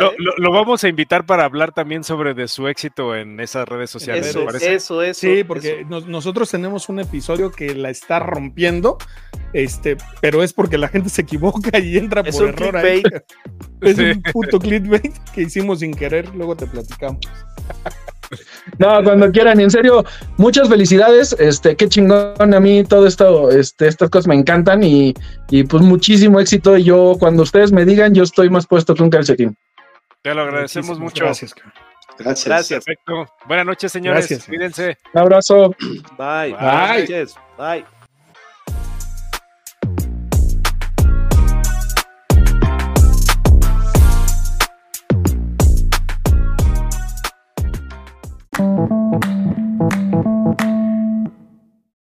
Lo, lo- lo vamos a invitar para hablar también sobre de su éxito en esas redes sociales. Eso, eso, eso. Sí, porque eso. nos- nosotros tenemos un episodio que la está rompiendo, este, pero es porque la gente se equivoca y entra Es por un error ahí. Es Sí. un puto clickbait que hicimos sin querer, luego te platicamos. No, cuando quieran, en serio, muchas felicidades, este, qué chingón a mí todo esto, este, estas cosas me encantan y, y pues muchísimo éxito y yo, cuando ustedes me digan, yo estoy más puesto que un calcetín. Te lo agradecemos Muchísimas mucho. Gracias. Gracias. Gracias. Perfecto. Buenas noches, señores. Gracias. Cuídense. Un abrazo. Bye. Bye. Bye.